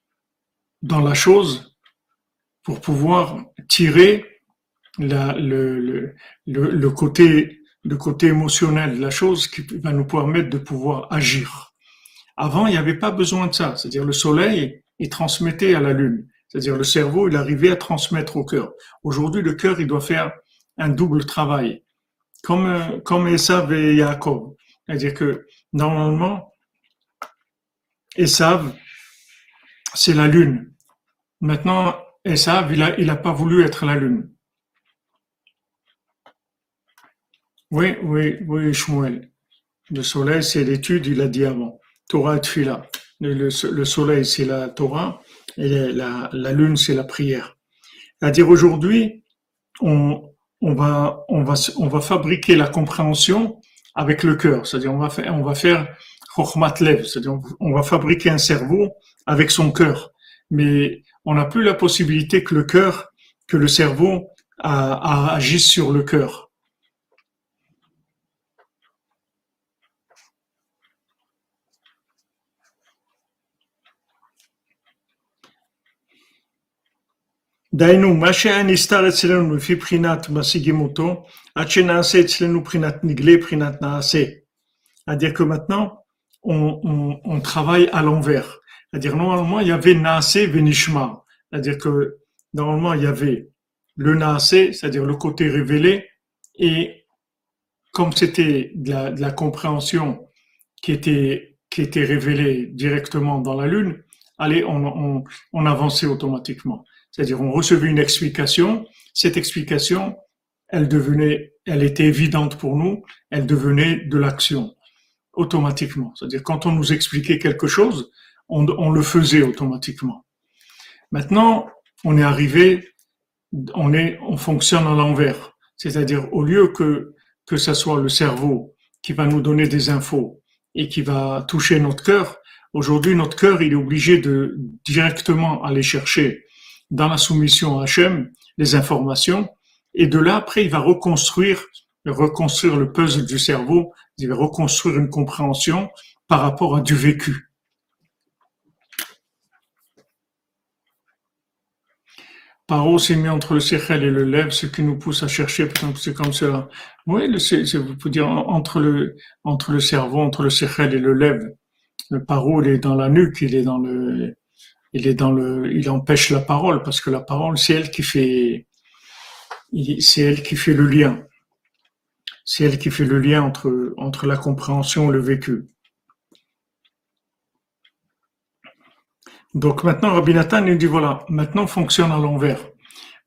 Speaker 1: dans la chose pour pouvoir tirer la, le, le, côté, le côté émotionnel de la chose qui va nous permettre de pouvoir agir. Avant, il n'y avait pas besoin de ça. C'est-à-dire le soleil, il transmettait à la lune. C'est-à-dire le cerveau, il arrivait à transmettre au cœur. Aujourd'hui, le cœur, il doit faire un double travail. Comme, comme Esav et Yaakov. C'est-à-dire que, normalement, Esav, c'est la lune. Maintenant, Esav, il a, il a pas voulu être la lune. Oui, oui, oui, Shmuel. Le soleil, c'est l'étude, il a dit avant. Torah Tfila. Le, le, soleil, c'est la Torah et la, la lune, c'est la prière. C'est-à-dire aujourd'hui, on, on, va, on, va, on va fabriquer la compréhension avec le cœur. C'est-à-dire on va faire, on va faire c'est-à-dire on va fabriquer un cerveau avec son cœur, mais on n'a plus la possibilité que le cœur, que le cerveau agisse sur le cœur. דהיינו, מה שהיה נסתר אצלנו לפי בחינת משיגים אותו, עד שנעשה אצלנו בחינת נגלה, בחינת נעשה. C'est-à-dire que maintenant, on, on, on travaille à l'envers. C'est-à-dire, normalement, il y avait naase venishma. C'est-à-dire que, normalement, il y avait le naase, c'est-à-dire le côté révélé, et comme c'était de la, de la compréhension qui était, qui était révélée directement dans la lune, allez, on, on, on avançait automatiquement. C'est-à-dire, on recevait une explication. Cette explication, elle devenait, elle était évidente pour nous. Elle devenait de l'action automatiquement. C'est-à-dire, quand on nous expliquait quelque chose, on, le faisait automatiquement. Maintenant, on est arrivé, on est, on fonctionne à l'envers. C'est-à-dire, au lieu que, que ça soit le cerveau qui va nous donner des infos et qui va toucher notre cœur, aujourd'hui, notre cœur, il est obligé de directement aller chercher dans la soumission à Hachem les informations et de là, après, il va reconstruire, reconstruire le puzzle du cerveau, il va reconstruire une compréhension par rapport à du vécu. Paro s'est mis entre le sechel et le lèvre, ce qui nous pousse à chercher, c'est comme cela. Oui, le, vous pouvez dire entre le, entre le cerveau, entre le sechel et le lèvre. Le paro, il est dans la nuque, il est dans le, il empêche la parole parce que la parole, c'est elle qui fait, le lien. C'est elle qui fait le lien entre, entre la compréhension et le vécu. Donc maintenant, Rabbi Nathan nous dit voilà, maintenant on fonctionne à l'envers.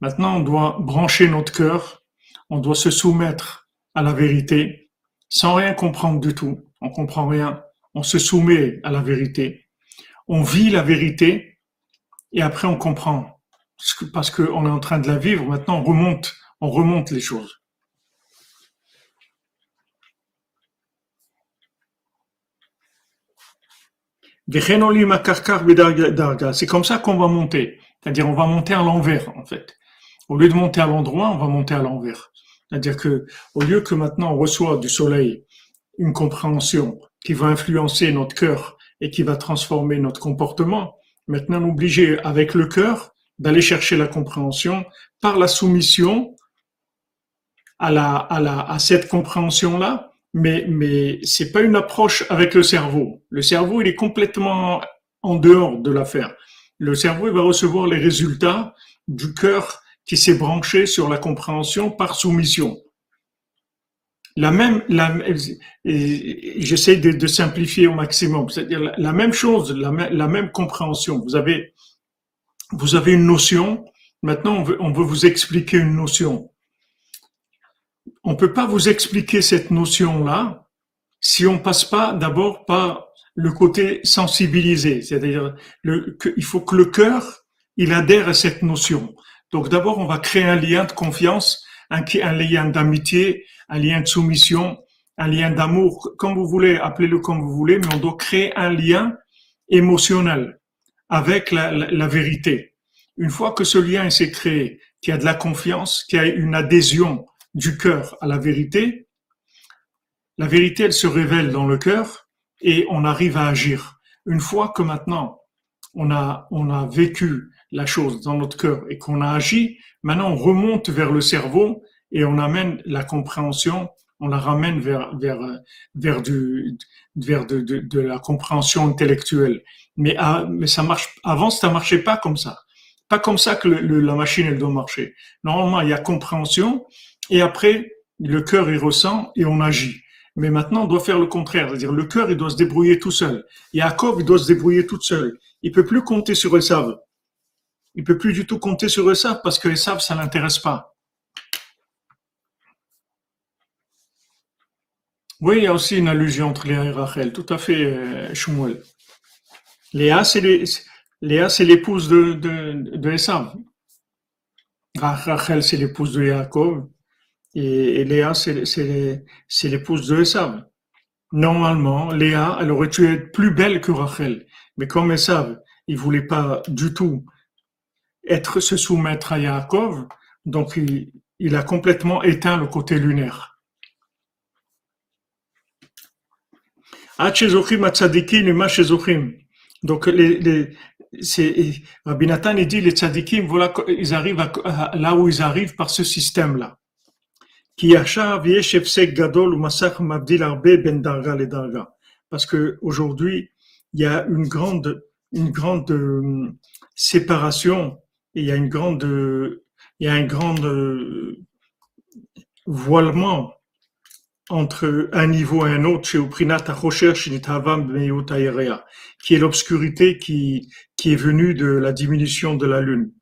Speaker 1: Maintenant, on doit brancher notre cœur, on doit se soumettre à la vérité sans rien comprendre du tout. On comprend rien. On se soumet à la vérité. On vit la vérité et après on comprend. Parce qu'on est en train de la vivre, maintenant on remonte, on remonte les choses. C'est comme ça qu'on va monter. C'est-à-dire, on va monter à l'envers, en fait. Au lieu de monter à l'endroit, on va monter à l'envers. C'est-à-dire que, au lieu que maintenant on reçoit du soleil une compréhension qui va influencer notre cœur et qui va transformer notre comportement, maintenant obligé, avec le cœur, d'aller chercher la compréhension par la soumission à cette compréhension-là mais mais c'est pas une approche avec le cerveau. Le cerveau, il est complètement en dehors de l'affaire. Le cerveau, il va recevoir les résultats du cœur qui s'est branché sur la compréhension par soumission. La même, j'essaie de, simplifier au maximum, c'est-à-dire la, même chose, la, même compréhension. Vous avez, vous avez une notion. Maintenant, on veut, vous expliquer une notion on peut pas vous expliquer cette notion-là si on passe pas d'abord par le côté sensibilisé, c'est-à-dire il faut que le cœur il adhère à cette notion. Donc d'abord on va créer un lien de confiance, un, lien d'amitié, un lien de soumission, un lien d'amour, comme vous voulez, appelez-le comme vous voulez, mais on doit créer un lien émotionnel avec la, la vérité. Une fois que ce lien s'est créé, qu'il y a de la confiance, qu'il y a une adhésion du cœur à la vérité, la vérité, elle se révèle dans le cœur et on arrive à agir. Une fois que maintenant on a, on a vécu la chose dans notre cœur et qu'on a agi, maintenant on remonte vers le cerveau et on amène la compréhension, on la ramène vers, vers, vers, du, vers de, de, de la compréhension intellectuelle. Mais, à, mais ça marche, avant ça marchait pas comme ça. Pas comme ça que le, la machine elle doit marcher. Normalement, il y a compréhension et après, le cœur, il ressent et on agit. Mais maintenant, on doit faire le contraire. C'est-à-dire, le cœur, il doit se débrouiller tout seul. Yaakov, il doit se débrouiller tout seul. Il peut plus compter sur Esav. Il peut plus du tout compter sur Esav parce que Esav, ça l'intéresse pas. Oui, il y a aussi une allusion entre Léa et Rachel. Tout à fait, euh, Shmuel. Léa, c'est l'épouse de, de. Rachel, c'est l'épouse de Yaakov. Et, Léa, c'est l'épouse de Esav. Normalement, Léa, elle aurait dû être plus belle que Rachel. Mais comme Esav, il voulait pas du tout être se soumettre à Yaakov, donc il, a complètement éteint le côté lunaire. Donc, les, les, Rabbi Nathan, il dit, les tzadikim, voilà, ils arrivent là où ils arrivent par ce système-là. Ben Parce que aujourd'hui, il y a une grande, une grande euh, séparation, il y a une grande, il y a un grand euh, voilement entre un niveau et un autre chez qui est l'obscurité qui, qui est venue de la diminution de la lune.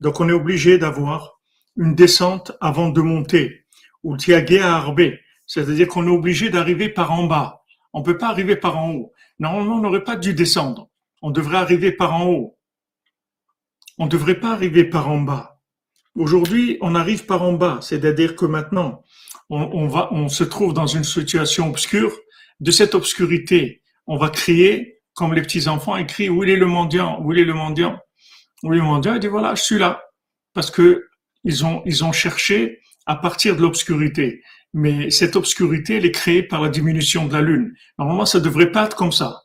Speaker 1: Donc on est obligé d'avoir une descente avant de monter. Ou c'est-à-dire qu'on est obligé d'arriver par en bas. On peut pas arriver par en haut. Normalement, on n'aurait pas dû descendre. On devrait arriver par en haut. On ne devrait pas arriver par en bas. Aujourd'hui, on arrive par en bas, c'est-à-dire que maintenant, on, se trouve dans une situation obscure. De cette obscurité, on va crier, comme les petits enfants, ils crient, où est le mendiant? Où est le mendiant? Où est le mendiant? Il dit, voilà, je suis là. Parce que ils ont, ils ont cherché à partir de l'obscurité. Mais cette obscurité, elle est créée par la diminution de la lune. Normalement, ça devrait pas être comme ça.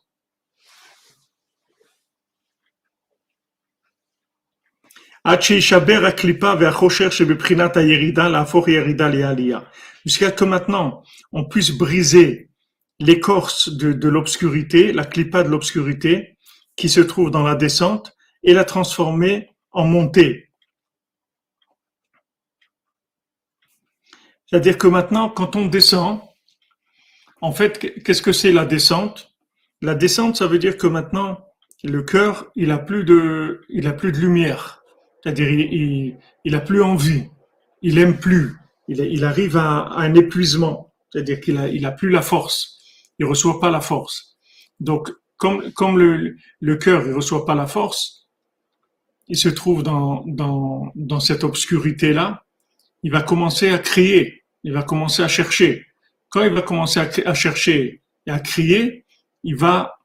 Speaker 1: Jusqu'à que maintenant, on puisse briser l'écorce de, l'obscurité, la clipa de l'obscurité, qui se trouve dans la descente, et la transformer en montée. C'est-à-dire que maintenant, quand on descend, en fait, qu'est-ce que c'est la descente? La descente, ça veut dire que maintenant, le cœur, il a plus de, il a plus de lumière. C'est-à-dire, il, il, a plus envie, il aime plus, il, il arrive à, un épuisement. C'est-à-dire qu'il a, il a plus la force, il reçoit pas la force. Donc, comme, comme le, le cœur, il reçoit pas la force, il se trouve dans, dans, dans cette obscurité-là, il va commencer à crier, il va commencer à chercher. Quand il va commencer à, à chercher et à crier, il va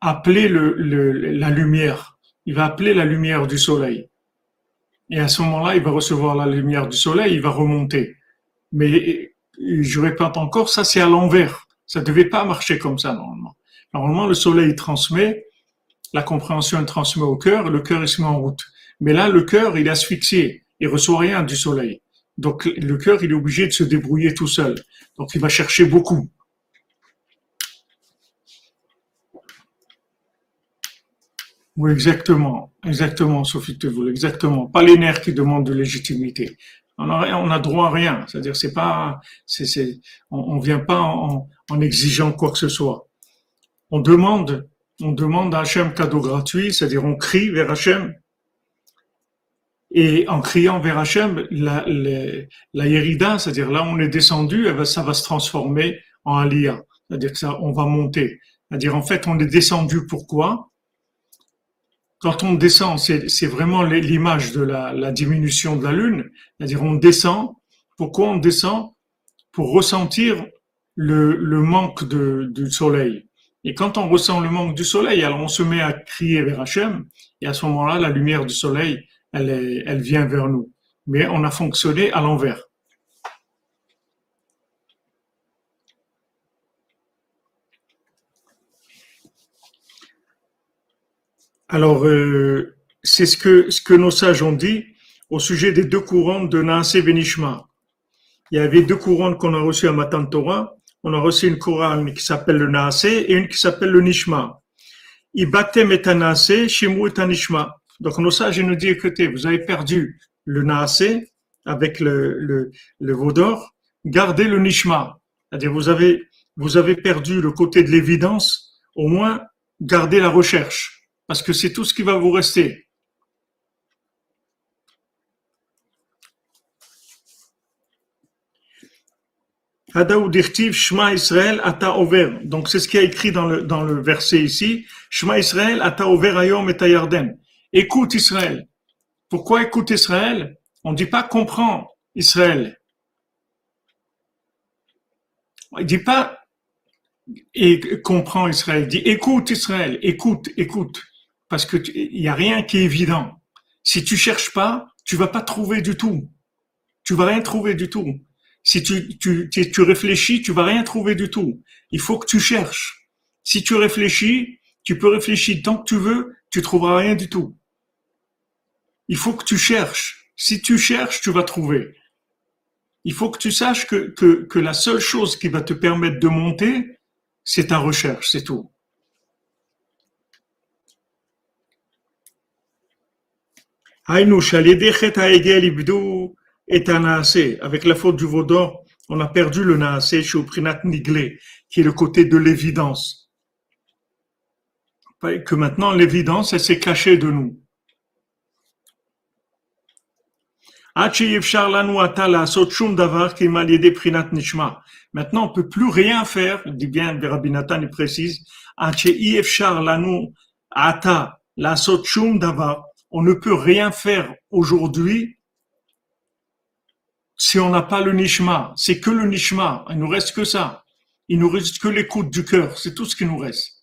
Speaker 1: appeler le, le, la lumière. Il va appeler la lumière du soleil. Et à ce moment-là, il va recevoir la lumière du soleil, il va remonter. Mais je répète encore, ça c'est à l'envers. Ça ne devait pas marcher comme ça normalement. Normalement, le soleil transmet, la compréhension transmet au cœur, le cœur il se met en route. Mais là, le cœur, il est asphyxié, il reçoit rien du soleil. Donc le cœur, il est obligé de se débrouiller tout seul. Donc il va chercher beaucoup. Oui, exactement, exactement, Sophie Tevoul, exactement. Pas les nerfs qui demandent de légitimité. On a, on a droit à rien. C'est-à-dire, c'est pas, c'est, c'est, on, ne vient pas en, en, exigeant quoi que ce soit. On demande, on demande à Hachem cadeau gratuit, c'est-à-dire on crie vers Hachem. Et en criant vers Hachem, la, la, la Yerida, c'est-à-dire là on est descendu, ça va se transformer en Aliyah. C'est-à-dire que ça, on va monter. C'est-à-dire, en fait, on est descendu pourquoi? Quand on descend, c'est vraiment l'image de la, diminution de la Lune, c'est-à-dire on descend. Pourquoi on descend? Pour ressentir le, manque du soleil. Et quand on ressent le manque du soleil, alors on se met à crier vers Hachem, et à ce moment-là, la lumière du soleil, elle, elle vient vers nous. Mais on a fonctionné à l'envers. Alors, euh, c'est ce que, ce que nos sages ont dit au sujet des deux couronnes de Naase Benishma. Il y avait deux couronnes qu'on a reçues à Matan Torah. On a reçu une couronne qui s'appelle le Naase et une qui s'appelle le Nishma. Ibatem et Naase, Shimu et Nishma. Donc, nos sages nous disent, écoutez, vous avez perdu le Naase avec le, le, le Vaudor, gardez le Nishma. C'est-à-dire, vous avez, vous avez perdu le côté de l'évidence, au moins, gardez la recherche parce que c'est tout ce qui va vous rester. Shema Israël ata over. Donc c'est ce qui est écrit dans le, dans le verset ici. Shema Israël ata over ayom et yarden. Écoute Israël. Pourquoi écoute Israël? On ne dit pas comprends Israël. On ne dit pas et comprends Israël. Il dit écoute Israël. Écoute, écoute parce que il y a rien qui est évident. Si tu cherches pas, tu vas pas trouver du tout. Tu vas rien trouver du tout. Si tu, tu, tu, réfléchis, tu vas rien trouver du tout. Il faut que tu cherches. Si tu réfléchis, tu peux réfléchir tant que tu veux, tu trouveras rien du tout. Il faut que tu cherches. Si tu cherches, tu vas trouver. Il faut que tu saches que, que, que la seule chose qui va te permettre de monter, c'est ta recherche, c'est tout. Avec la faute du vaudor, on a perdu le naasé chez Prinat Niglé, qui est le côté de l'évidence. Que maintenant, l'évidence, elle s'est cachée de nous. Maintenant, on peut plus rien faire, dit bien Rabbi Nathan, il précise, on ne peut rien faire aujourd'hui si on n'a pas le nishma. C'est que le nishma. Il nous reste que ça. Il nous reste que l'écoute du cœur. C'est tout ce qui nous reste.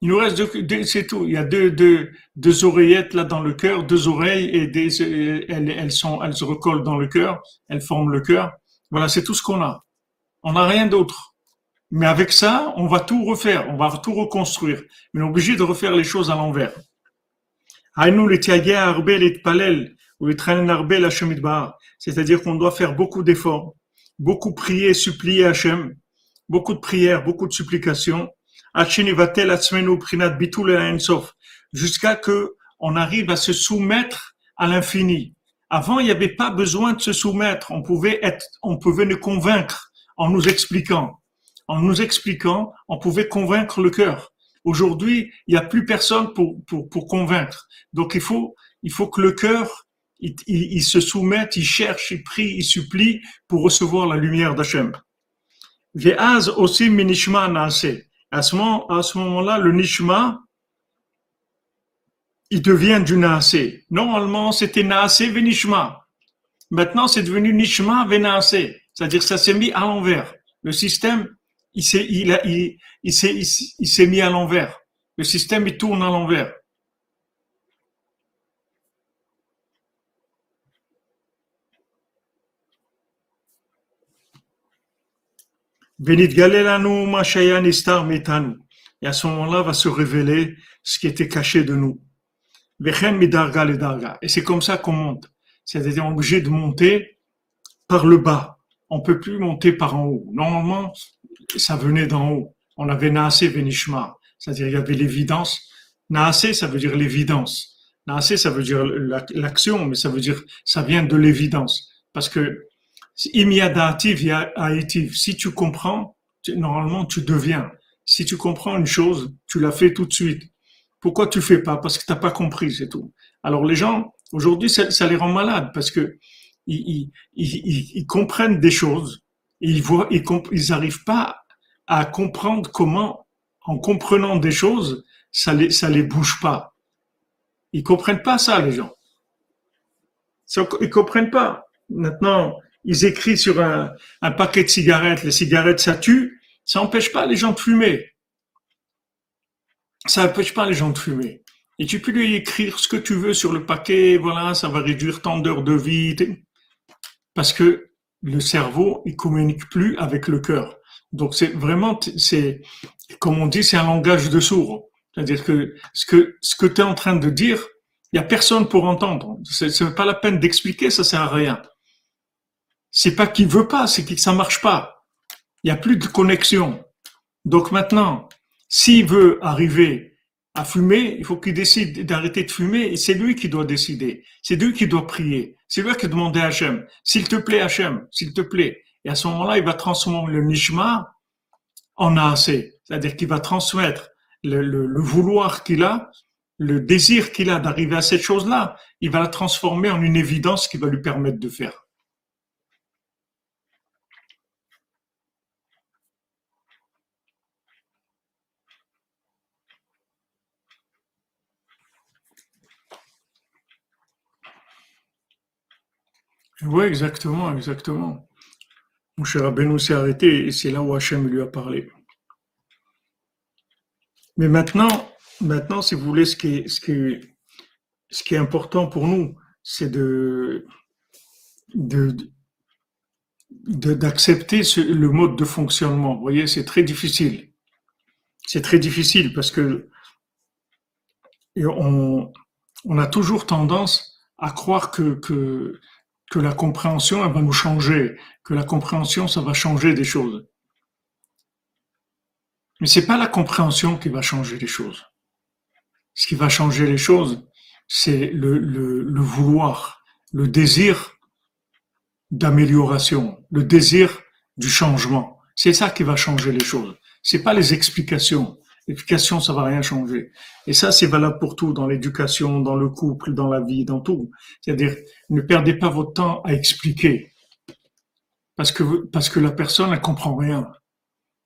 Speaker 1: Il nous reste c'est tout. Il y a deux, deux, deux oreillettes là dans le cœur, deux oreilles et des, elles, elles sont, elles se recollent dans le cœur, elles forment le cœur. Voilà, c'est tout ce qu'on a. On n'a rien d'autre. Mais avec ça, on va tout refaire, on va tout reconstruire. Mais on est obligé de refaire les choses à l'envers. C'est-à-dire qu'on doit faire beaucoup d'efforts, beaucoup prier, supplier Hachem, beaucoup de prières, beaucoup de supplications jusqu'à que on arrive à se soumettre à l'infini. Avant, il n'y avait pas besoin de se soumettre. On pouvait être, on pouvait nous convaincre en nous expliquant. En nous expliquant, on pouvait convaincre le cœur. Aujourd'hui, il n'y a plus personne pour, pour, pour convaincre. Donc, il faut, il faut que le cœur, il, il, se soumette, il cherche, il prie, il supplie pour recevoir la lumière d'Hachem. Ve'az aussi minishma naase. À ce moment-là, le nishma, il devient du naasé. Normalement, c'était naasé venishma. Maintenant, c'est devenu nishma venaasé. C'est-à-dire, ça s'est mis à l'envers. Le système, il s'est, il, il, il s'est, il s'est mis à l'envers. Le système, il tourne à l'envers. Et à ce moment-là va se révéler ce qui était caché de nous. Et c'est comme ça qu'on monte. C'est-à-dire obligé de monter par le bas. On peut plus monter par en haut. Normalement, ça venait d'en haut. On avait Naasé Venishma. C'est-à-dire il y avait l'évidence. Naasé, ça veut dire l'évidence. Naasé, ça veut dire l'action, mais ça veut dire, ça vient de l'évidence. Parce que si tu comprends, normalement tu deviens. Si tu comprends une chose, tu la fais tout de suite. Pourquoi tu fais pas? Parce que tu n'as pas compris, c'est tout. Alors les gens, aujourd'hui, ça, les rend malades parce que ils, comprennent des choses, ils voient, ils, ils n'arrivent pas à comprendre comment, en comprenant des choses, ça les, les bouge pas. Ils comprennent pas ça, les gens. Ils comprennent pas. Maintenant, ils écrivent sur un, paquet de cigarettes, les cigarettes ça tue, ça n'empêche pas les gens de fumer. Ça n'empêche pas les gens de fumer. Et tu peux lui écrire ce que tu veux sur le paquet, voilà, ça va réduire tant d'heures de vie. Parce que le cerveau, il communique plus avec le cœur. Donc c'est vraiment, c'est, comme on dit, c'est un langage de sourd. C'est-à-dire que ce que, ce que tu es en train de dire, il y a personne pour entendre. C'est pas la peine d'expliquer, ça sert à rien c'est pas qu'il veut pas, c'est que ça marche pas. Il y a plus de connexion. Donc maintenant, s'il veut arriver à fumer, il faut qu'il décide d'arrêter de fumer et c'est lui qui doit décider. C'est lui qui doit prier. C'est lui qui doit demander à Hachem, s'il te plaît Hachem, s'il te plaît. Et à ce moment-là, il va transformer le nishma en assez. C'est-à-dire qu'il va transmettre le, le vouloir qu'il a, le désir qu'il a d'arriver à cette chose-là, il va la transformer en une évidence qui va lui permettre de faire. Oui, exactement, exactement. Mon cher Rabbeinu s'est arrêté et c'est là où Hachem lui a parlé. Mais maintenant, maintenant, si vous voulez, ce qui est, important pour nous, c'est de, d'accepter le mode de fonctionnement. Vous voyez, c'est très difficile. c'est très difficile parce que on, a toujours tendance à croire que, que la compréhension, elle va nous changer, que la compréhension, ça va changer des choses. Mais c'est pas la compréhension qui va changer les choses. Ce qui va changer les choses, c'est le, le, le vouloir, le désir d'amélioration, le désir du changement. C'est ça qui va changer les choses. C'est pas les explications. L'éducation, ça va rien changer. Et ça, c'est valable pour tout, dans l'éducation, dans le couple, dans la vie, dans tout. C'est-à-dire, ne perdez pas votre temps à expliquer. Parce que, parce que la personne, elle comprend rien.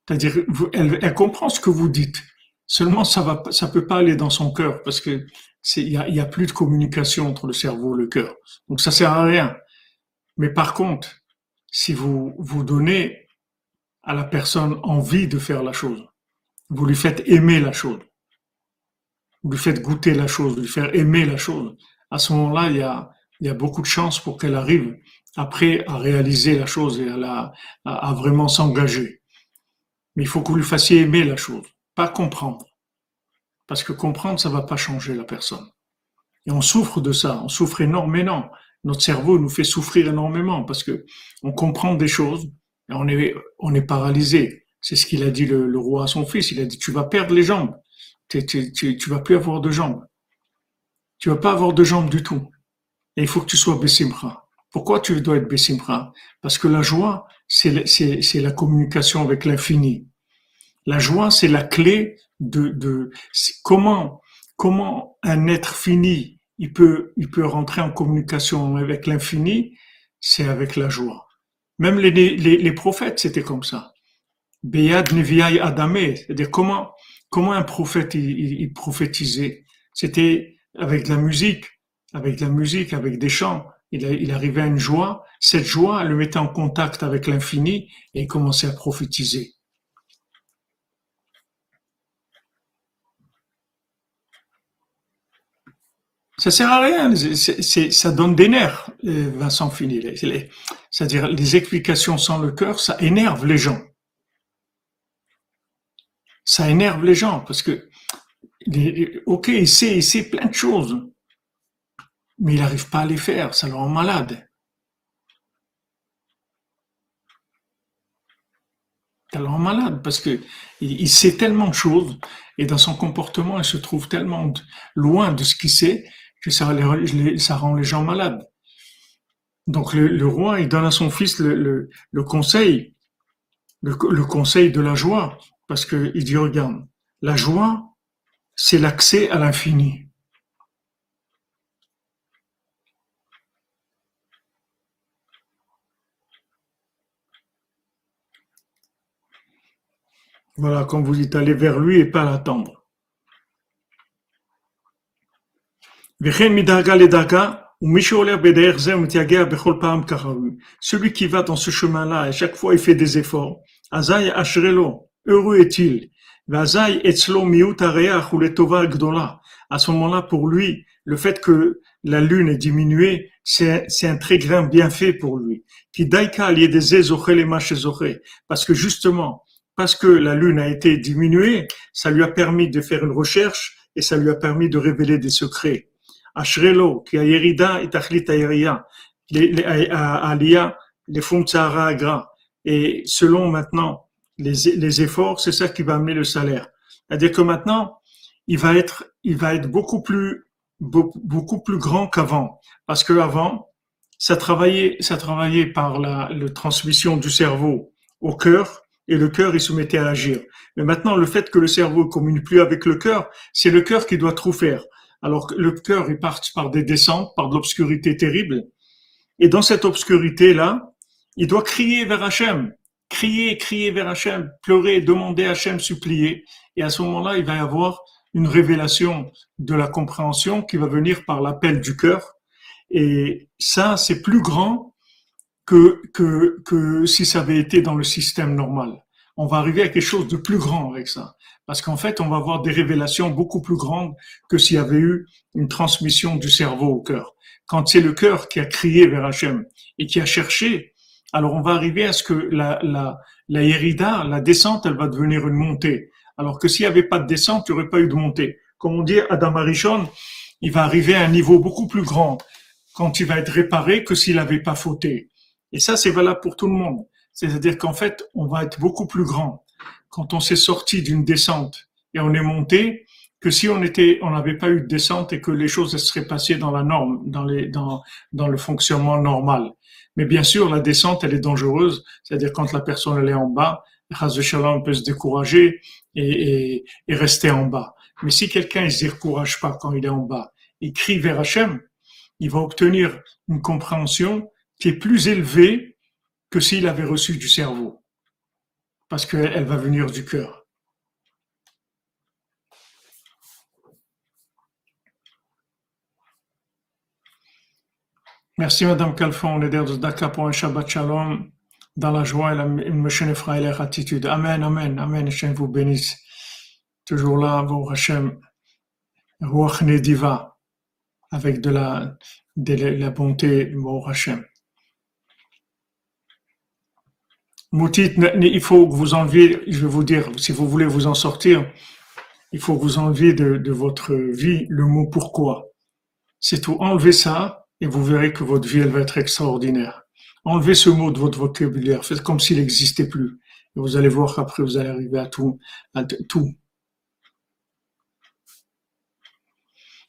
Speaker 1: C'est-à-dire, elle, comprend ce que vous dites. Seulement, ça va, ça peut pas aller dans son cœur parce que il a, y a plus de communication entre le cerveau et le cœur. Donc, ça sert à rien. Mais par contre, si vous, vous donnez à la personne envie de faire la chose, vous lui faites aimer la chose. Vous lui faites goûter la chose, vous lui faire aimer la chose. À ce moment-là, il y a, beaucoup de chances pour qu'elle arrive après à réaliser la chose et à, la, vraiment s'engager. Mais il faut que vous lui fassiez aimer la chose, pas comprendre. Parce que comprendre, ça va pas changer la personne. Et on souffre de ça, on souffre énormément. Notre cerveau nous fait souffrir énormément parce que on comprend des choses et on est paralysé. C'est ce qu'il a dit le, roi à son fils. Il a dit, tu vas perdre les jambes. Tu, tu, vas plus avoir de jambes. Tu vas pas avoir de jambes du tout. Et il faut que tu sois Bessimra. Pourquoi tu dois être Bessimra Parce que la joie, c'est la communication avec l'infini. La joie, c'est la clé de, de comment, comment un être fini, il peut, il peut rentrer en communication avec l'infini, c'est avec la joie. Même les, les prophètes, c'était comme ça. Beyad Neviai Adamé, c'est-à-dire comment, comment un prophète il, prophétisait? C'était avec la musique, avec la musique, avec des chants. Il, arrivait à une joie. Cette joie le mettait en contact avec l'infini et il commençait à prophétiser. Ça sert à rien, ça donne des nerfs, euh, Vincent Fini. C'est-à-dire les explications sans le cœur, ça énerve les gens ça énerve les gens parce que, ok, il sait, plein de choses, mais il n'arrive pas à les faire, ça le rend malade. Ça le rend malade parce que il sait tellement de choses et dans son comportement, il se trouve tellement loin de ce qu'il sait que ça, rend les gens malades. Donc le, roi, il donne à son fils le, conseil, le, conseil de la joie. Parce qu'il dit, regarde, la joie, c'est l'accès à l'infini. Voilà, comme vous dites, aller vers lui et pas l'attendre. Celui qui va dans ce chemin-là, à chaque fois il fait des efforts. Heureux est-il. À ce moment-là, pour lui, le fait que la lune est diminuée, c'est un très grand bienfait pour lui. Parce que justement, parce que la lune a été diminuée, ça lui a permis de faire une recherche et ça lui a permis de révéler des secrets. Ashrelo, qui a yerida et tachlit aliyah, les agra. Et selon maintenant les, efforts, c'est ça qui va amener le salaire. C'est-à-dire que maintenant, il va être, il va être beaucoup plus, beaucoup, plus grand qu'avant. Parce que avant, ça travaillait, ça travaillait par la, transmission du cerveau au cœur et le cœur, il se mettait à agir. Mais maintenant, le fait que le cerveau ne communique plus avec le cœur, c'est le cœur qui doit tout faire. Alors le cœur, il part par des descentes, par de l'obscurité terrible. Et dans cette obscurité-là, il doit crier vers Hachem crier, crier vers Hachem, pleurer, demander à Hachem, supplier. Et à ce moment-là, il va y avoir une révélation de la compréhension qui va venir par l'appel du cœur. Et ça, c'est plus grand que, que, que si ça avait été dans le système normal. On va arriver à quelque chose de plus grand avec ça. Parce qu'en fait, on va avoir des révélations beaucoup plus grandes que s'il y avait eu une transmission du cerveau au cœur. Quand c'est le cœur qui a crié vers Hachem et qui a cherché alors on va arriver à ce que la, la, la la descente, elle va devenir une montée. Alors que s'il n'y avait pas de descente, tu n'aurais pas eu de montée. Comme on dit, Adam Arishon, il va arriver à un niveau beaucoup plus grand quand il va être réparé que s'il n'avait pas fauté. Et ça, c'est valable pour tout le monde. C'est-à-dire qu'en fait, on va être beaucoup plus grand quand on s'est sorti d'une descente et on est monté que si on était, on n'avait pas eu de descente et que les choses seraient passées dans la norme, dans les, dans, dans le fonctionnement normal. Mais bien sûr, la descente, elle est dangereuse. C'est-à-dire quand la personne elle est en bas, Shalom peut se décourager et, et, et, rester en bas. Mais si quelqu'un ne se décourage pas quand il est en bas, il crie vers Hachem, il va obtenir une compréhension qui est plus élevée que s'il avait reçu du cerveau. Parce qu'elle va venir du cœur. Merci Madame Calfon, leader de Dakar pour un Shabbat Shalom, dans la joie et la et la gratitude. Amen, Amen, Amen, Hachem vous bénisse. Toujours là, vous Hachem, Ruach Nediva, avec de la, de la bonté, mon Hachem. Moutit, il faut que vous enleviez, je vais vous dire, si vous voulez vous en sortir, il faut que vous enleviez de, de votre vie le mot pourquoi. C'est tout, enlevez ça, et vous verrez que votre vie, elle va être extraordinaire. Enlevez ce mot de votre vocabulaire, faites comme s'il n'existait plus. Et vous allez voir qu'après, vous allez arriver à tout. À tout.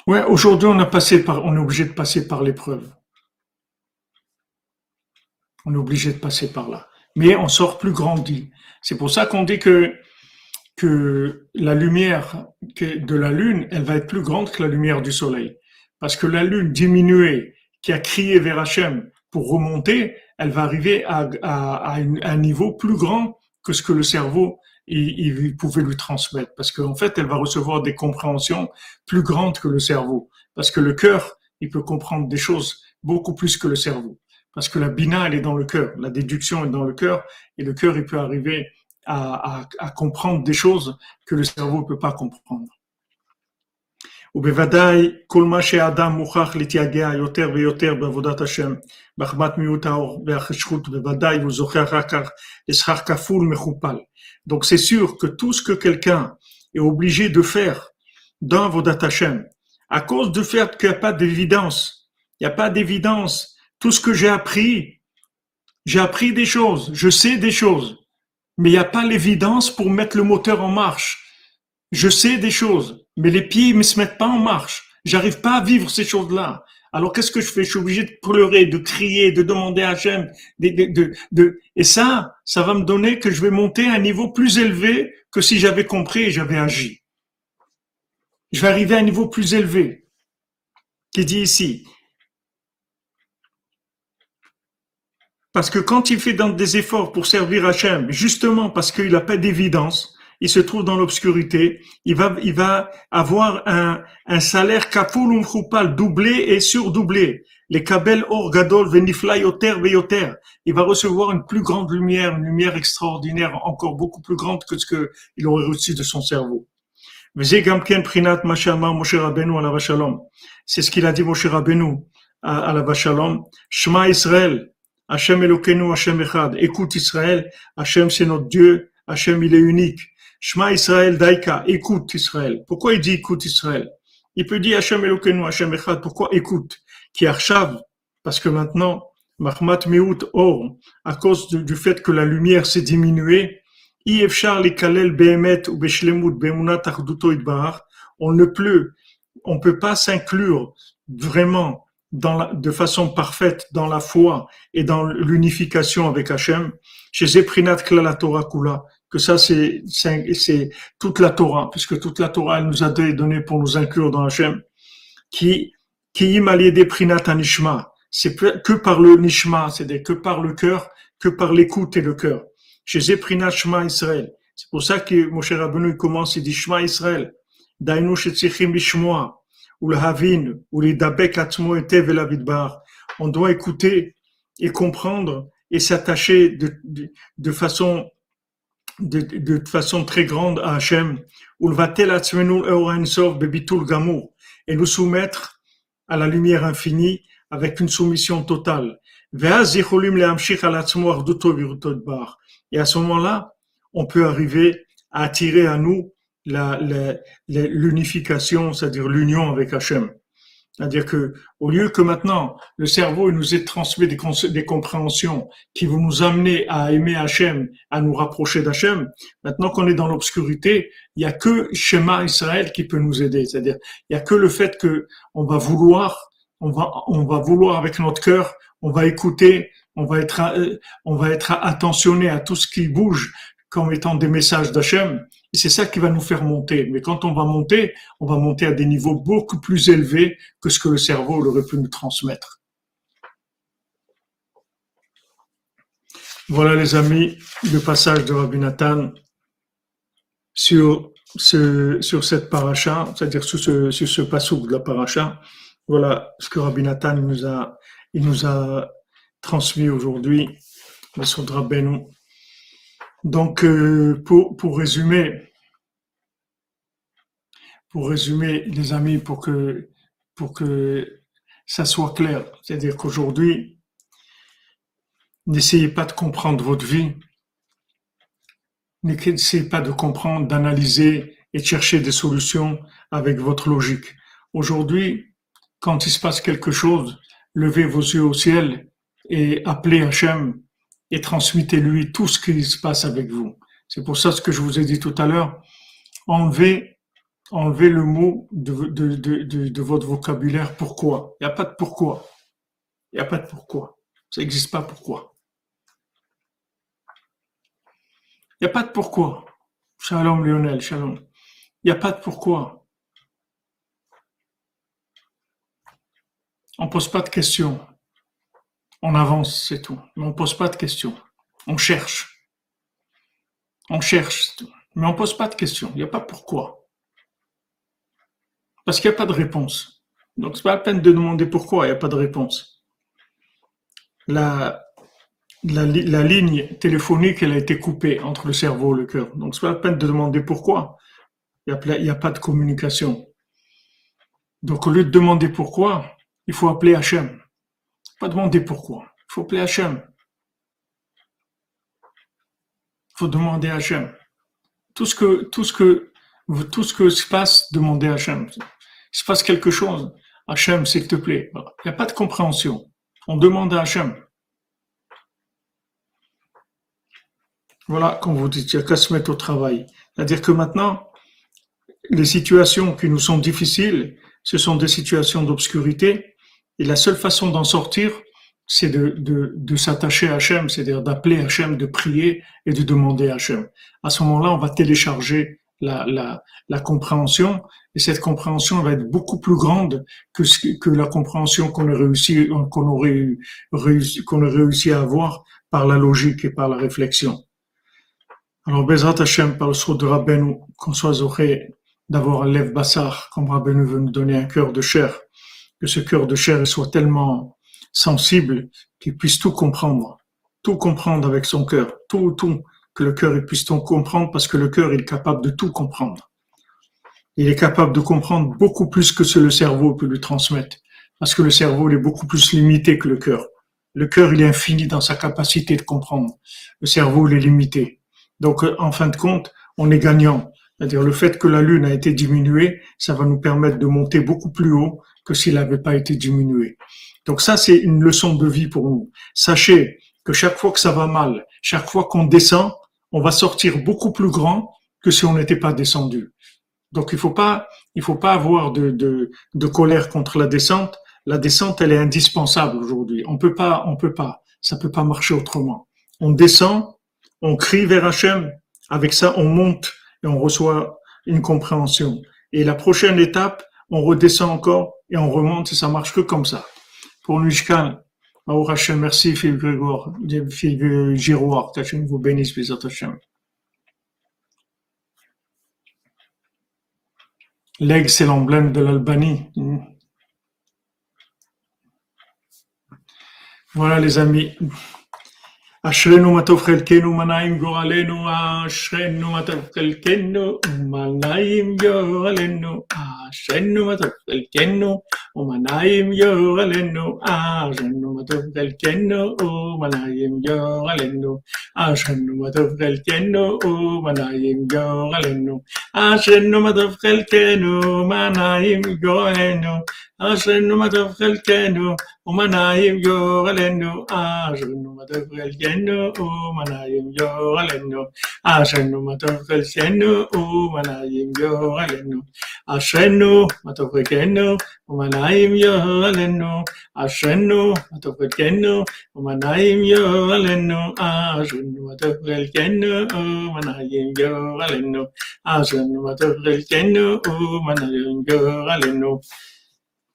Speaker 1: Ouais, aujourd'hui, on on est obligé de passer par l'épreuve. On est obligé de passer par là. Mais on sort plus grandi. C'est pour ça qu'on dit que, que la lumière de la lune, elle va être plus grande que la lumière du soleil. Parce que la lune diminuée qui a crié vers Hachem pour remonter, elle va arriver à, un niveau plus grand que ce que le cerveau il, pouvait lui transmettre. Parce qu'en fait, elle va recevoir des compréhensions plus grandes que le cerveau. Parce que le cœur, il peut comprendre des choses beaucoup plus que le cerveau. Parce que la bina, elle est dans le cœur. La déduction est dans le cœur. Et le cœur, il peut arriver à, à comprendre des choses que le cerveau ne peut pas comprendre. ובוודאי כל מה שהאדם מוכרח להתייגע יותר ויותר בעבודת השם, בהחמת מיעוט האור והחשכות, בוודאי הוא זוכה אחר כך לשכר כפול מכופל. Donc c'est sûr que tout ce que quelqu'un est obligé de faire dans Avodat Hashem, à cause du fait qu'il n'y a pas d'évidence, il n'y a pas d'évidence, tout ce que j'ai appris, j'ai appris des choses, je sais des choses, mais il n'y a pas l'évidence pour mettre le moteur en marche. Je sais des choses, mais les pieds ne se mettent pas en marche. J'arrive pas à vivre ces choses-là. Alors qu'est-ce que je fais? Je suis obligé de pleurer, de crier, de demander à Hachem. Et ça, ça va me donner que je vais monter à un niveau plus élevé que si j'avais compris et j'avais agi. Je vais arriver à un niveau plus élevé. Qui dit ici. Parce que quand il fait des efforts pour servir Hachem, justement parce qu'il n'a pas d'évidence, il se trouve dans l'obscurité, il va, il va avoir un, un salaire choupal, doublé et surdoublé. Les kabel or gadol veyoter. Il va recevoir une plus grande lumière, une lumière extraordinaire, encore beaucoup plus grande que ce qu'il aurait reçu de son cerveau. C'est ce qu'il a dit Moshe Rabbeinu à, la Vachalom. Shema Israël, Hashem Elokeinu, Hashem Echad. Écoute Israël, Hashem c'est notre Dieu, Hashem il est unique. Shema Israël Daika, écoute Israël. Pourquoi il dit écoute Israël? Il peut dire Hashem Elokeinu, Hashem Echad. Pourquoi écoute? Qui Arshav Parce que maintenant, Mahmat Meut Or, à cause du fait que la lumière s'est diminuée, Kalel Behemet ou Beshlemut Bemunat on ne peut, on peut pas s'inclure vraiment dans la, de façon parfaite dans la foi et dans l'unification avec Hachem, chez Zeprinat Klala Torah Kula, que ça c'est c'est toute la Torah, puisque toute la Torah elle nous a donné pour nous inclure dans Hachem, qui qui des prinat anishma, c'est que par le nishma, c'est-à-dire que par le cœur, que par l'écoute et le cœur. Chez Zeprinat Shema Israël. C'est pour ça que Moshe Rabbeinu commence, il dit Shema Israël. Dainu shetzrichim lishmoa, ou le havin, ou les dabek atmo etev bar. On doit écouter et comprendre et s'attacher de, de, de façon de, de façon très grande à Hachem, et nous soumettre à la lumière infinie avec une soumission totale. Et à ce moment-là, on peut arriver à attirer à nous l'unification, c'est-à-dire l'union avec Hachem. C'est-à-dire que, au lieu que maintenant, le cerveau nous ait transmis des, compréhensions qui vont nous amener à aimer Hachem, à nous rapprocher d'Hachem, maintenant qu'on est dans l'obscurité, il y a que Shema Israël qui peut nous aider. C'est-à-dire, il y a que le fait que on va vouloir, on va, on va vouloir avec notre cœur, on va écouter, on va être, on va être attentionné à tout ce qui bouge comme étant des messages d'Hachem. C'est ça qui va nous faire monter. Mais quand on va monter, on va monter à des niveaux beaucoup plus élevés que ce que le cerveau aurait pu nous transmettre. Voilà les amis, le passage de Rabbi Nathan sur, ce, sur cette paracha, c'est-à-dire sur ce, sur ce de la paracha. Voilà ce que Rabbi Nathan nous a, il nous a transmis aujourd'hui. Donc, euh, pour, résumer, pour résumer, les amis, pour que, pour que ça soit clair, c'est-à-dire qu'aujourd'hui, n'essayez pas de comprendre votre vie, n'essayez pas de comprendre, d'analyser et de chercher des solutions avec votre logique. Aujourd'hui, quand il se passe quelque chose, levez vos yeux au ciel et appelez Hachem et transmettez-lui tout ce qui se passe avec vous. C'est pour ça ce que je vous ai dit tout à l'heure. Enlevez, enlevez le mot de, de, de, de votre vocabulaire pourquoi? Il n'y a pas de pourquoi. Il n'y a pas de pourquoi. Ça n'existe pas pourquoi? Il n'y a pas de pourquoi. Shalom Lionel, shalom. Il n'y a pas de pourquoi. On ne pose pas de questions. On avance, c'est tout. Mais on pose pas de questions. On cherche. On cherche, tout. Mais on pose pas de questions. Il n'y a pas pourquoi. Parce qu'il n'y a pas de réponse. Donc c'est pas la peine de demander pourquoi il n'y a pas de réponse. La, ligne téléphonique, elle a été coupée entre le cerveau et le cœur. Donc c'est pas la peine de demander pourquoi. Il n'y a, a pas de communication. Donc au lieu de demander pourquoi, il faut appeler Hachem. Pas demander pourquoi. Faut appeler Hachem. Faut demander à Hachem. Tout ce que, tout ce que, tout ce que se passe, demandez à Hachem. Il se passe quelque chose. Hachem, s'il te plaît. Il n'y a pas de compréhension. On demande à Hachem. Voilà, comme vous dites, il n'y a qu'à se mettre au travail. C'est-à-dire que maintenant, les situations qui nous sont difficiles, ce sont des situations d'obscurité, et la seule façon d'en sortir, c'est de, de, de s'attacher à Hachem, c'est-à-dire d'appeler Hachem, de prier et de demander à Hachem. À ce moment-là, on va télécharger la, la, la compréhension et cette compréhension va être beaucoup plus grande que, que la compréhension qu'on aurait réussi, a réussi à avoir par la logique et par la réflexion. Alors, Bezrat Hachem, par le sceau de Rabbeinu, qu'on soit zoré d'avoir un lève bassar, comme Rabbeinu veut nous donner un cœur de chair, que ce cœur de chair soit tellement sensible qu'il puisse tout comprendre, tout comprendre avec son cœur, tout, tout, que le cœur puisse tout comprendre parce que le cœur est capable de tout comprendre. Il est capable de comprendre beaucoup plus que ce que le cerveau peut lui transmettre parce que le cerveau est beaucoup plus limité que le cœur. Le cœur, il est infini dans sa capacité de comprendre. Le cerveau, il est limité. Donc, en fin de compte, on est gagnant. C'est-à-dire le fait que la Lune a été diminuée, ça va nous permettre de monter beaucoup plus haut que s'il n'avait pas été diminué. Donc ça, c'est une leçon de vie pour nous. Sachez que chaque fois que ça va mal, chaque fois qu'on descend, on va sortir beaucoup plus grand que si on n'était pas descendu. Donc il faut pas, il faut pas avoir de, de, de colère contre la descente. La descente, elle est indispensable aujourd'hui. On peut pas, on peut pas, ça peut pas marcher autrement. On descend, on crie vers Hachem. Avec ça, on monte et on reçoit une compréhension. Et la prochaine étape, on redescend encore et on remonte et ça marche que comme ça. Pour Hachem, merci Philippe Grégoire, Philippe Giroir, Tachem vous bénisse, Bézat Hachem. L'aigle, c'est l'emblème de l'Albanie. Voilà les amis. אשרינו מה טוב חלקנו, מה נעים גורלנו, אשרינו מה טוב חלקנו, מה נעים גורלנו, אשרינו מה טוב חלקנו, ומנעים גורלנו, אשרנו מה טוב חלקנו, ומנעים גורלנו, אשרנו מה טוב חלקנו, ומנעים גורלנו, אשרנו מה טוב חלקנו, מנעים גורלנו, אשרנו מה טוב חלקנו, ומנעים גורלנו, אשרנו מה טוב חלקנו, ומנעים גורלנו, אשרנו מה טוב חלקנו, ומנעים גורלנו, אשרנו מה טוב חלקנו, ומנעים גורלנו, אשרנו מה טוב חלקנו, ומנעים גורלנו, אשרנו מה טוב חלקנו, ומנעים גורלנו, אשרנו מה טוב חלקנו, ומנעים גורלנו.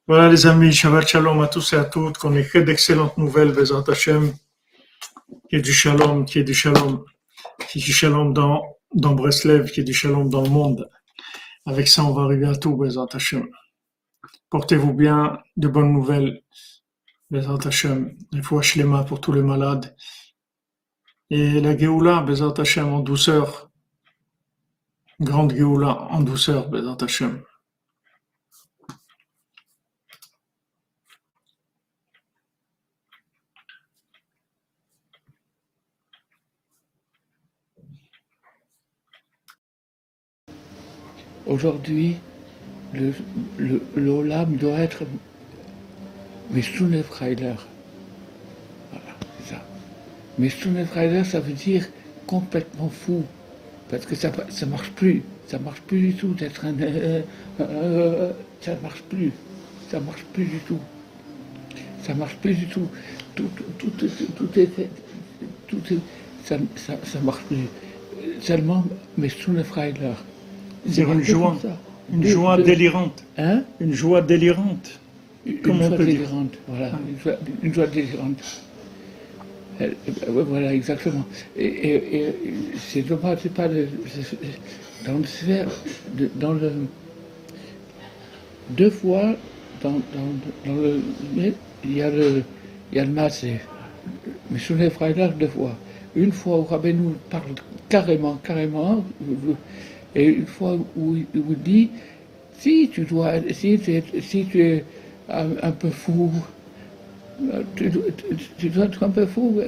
Speaker 1: Voilà les amis, Shabbat Shalom à tous et à toutes, qu'on ait d'excellentes nouvelles, Bezat Hashem, qui est du Shalom, qui est du Shalom, qui est du Shalom dans, dans Breslev, qui est du Shalom dans le monde. Avec ça, on va arriver à tout, Bezat Hashem. Portez-vous bien, de bonnes nouvelles, Bezat Hashem. Les mains pour tous les malades. Et la Géoula, Bezat en douceur. Grande Géoula, en douceur, Bezat Hashem.
Speaker 2: Aujourd'hui, le, le, l'olam doit être Meshunefreiler. Voilà, c'est ça. Meshunefreiler, ça veut dire complètement fou. Parce que ça ne marche plus. Ça marche plus du tout d'être un. Euh, <laughs> euh, ça marche plus. Ça marche plus du tout. Ça marche plus du tout. Tout, tout, tout, tout est fait. Tout est, ça, ça, ça marche plus. Seulement Meshunefreiler.
Speaker 1: C'est une joie, une
Speaker 2: De-
Speaker 1: joie
Speaker 2: de-
Speaker 1: délirante.
Speaker 2: Hein
Speaker 1: Une joie délirante.
Speaker 2: Une
Speaker 1: Comment on
Speaker 2: joie
Speaker 1: peut dire
Speaker 2: délirante, voilà, une joie, une joie délirante. Euh, euh, voilà, exactement. Et, et- et c'est dommage, c'est pas le, dans le sphère, de- dans le, deux fois, dans, dans, dans le, mais il y a le, il y a le massé. Mais sur les deux fois. Une fois où Rabbi nous parle carrément, carrément, et une fois où il il dit, si tu dois, si tu es, si tu es un, peu fou, euh, tu, dois- être un peu fou.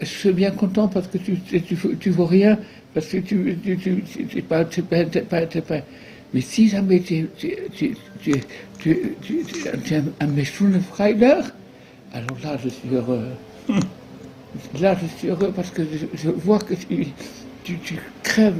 Speaker 2: Je suis bien content parce que tu, tu, tu, tu vaux rien, parce que tu, tu, tu, tu, pas, pas, pas, pas- Mais si jamais tu, tu, tu, es un, un méchant Freiler, alors là je suis heureux. Là je suis heureux parce que je, je vois que tu, tu, crèves.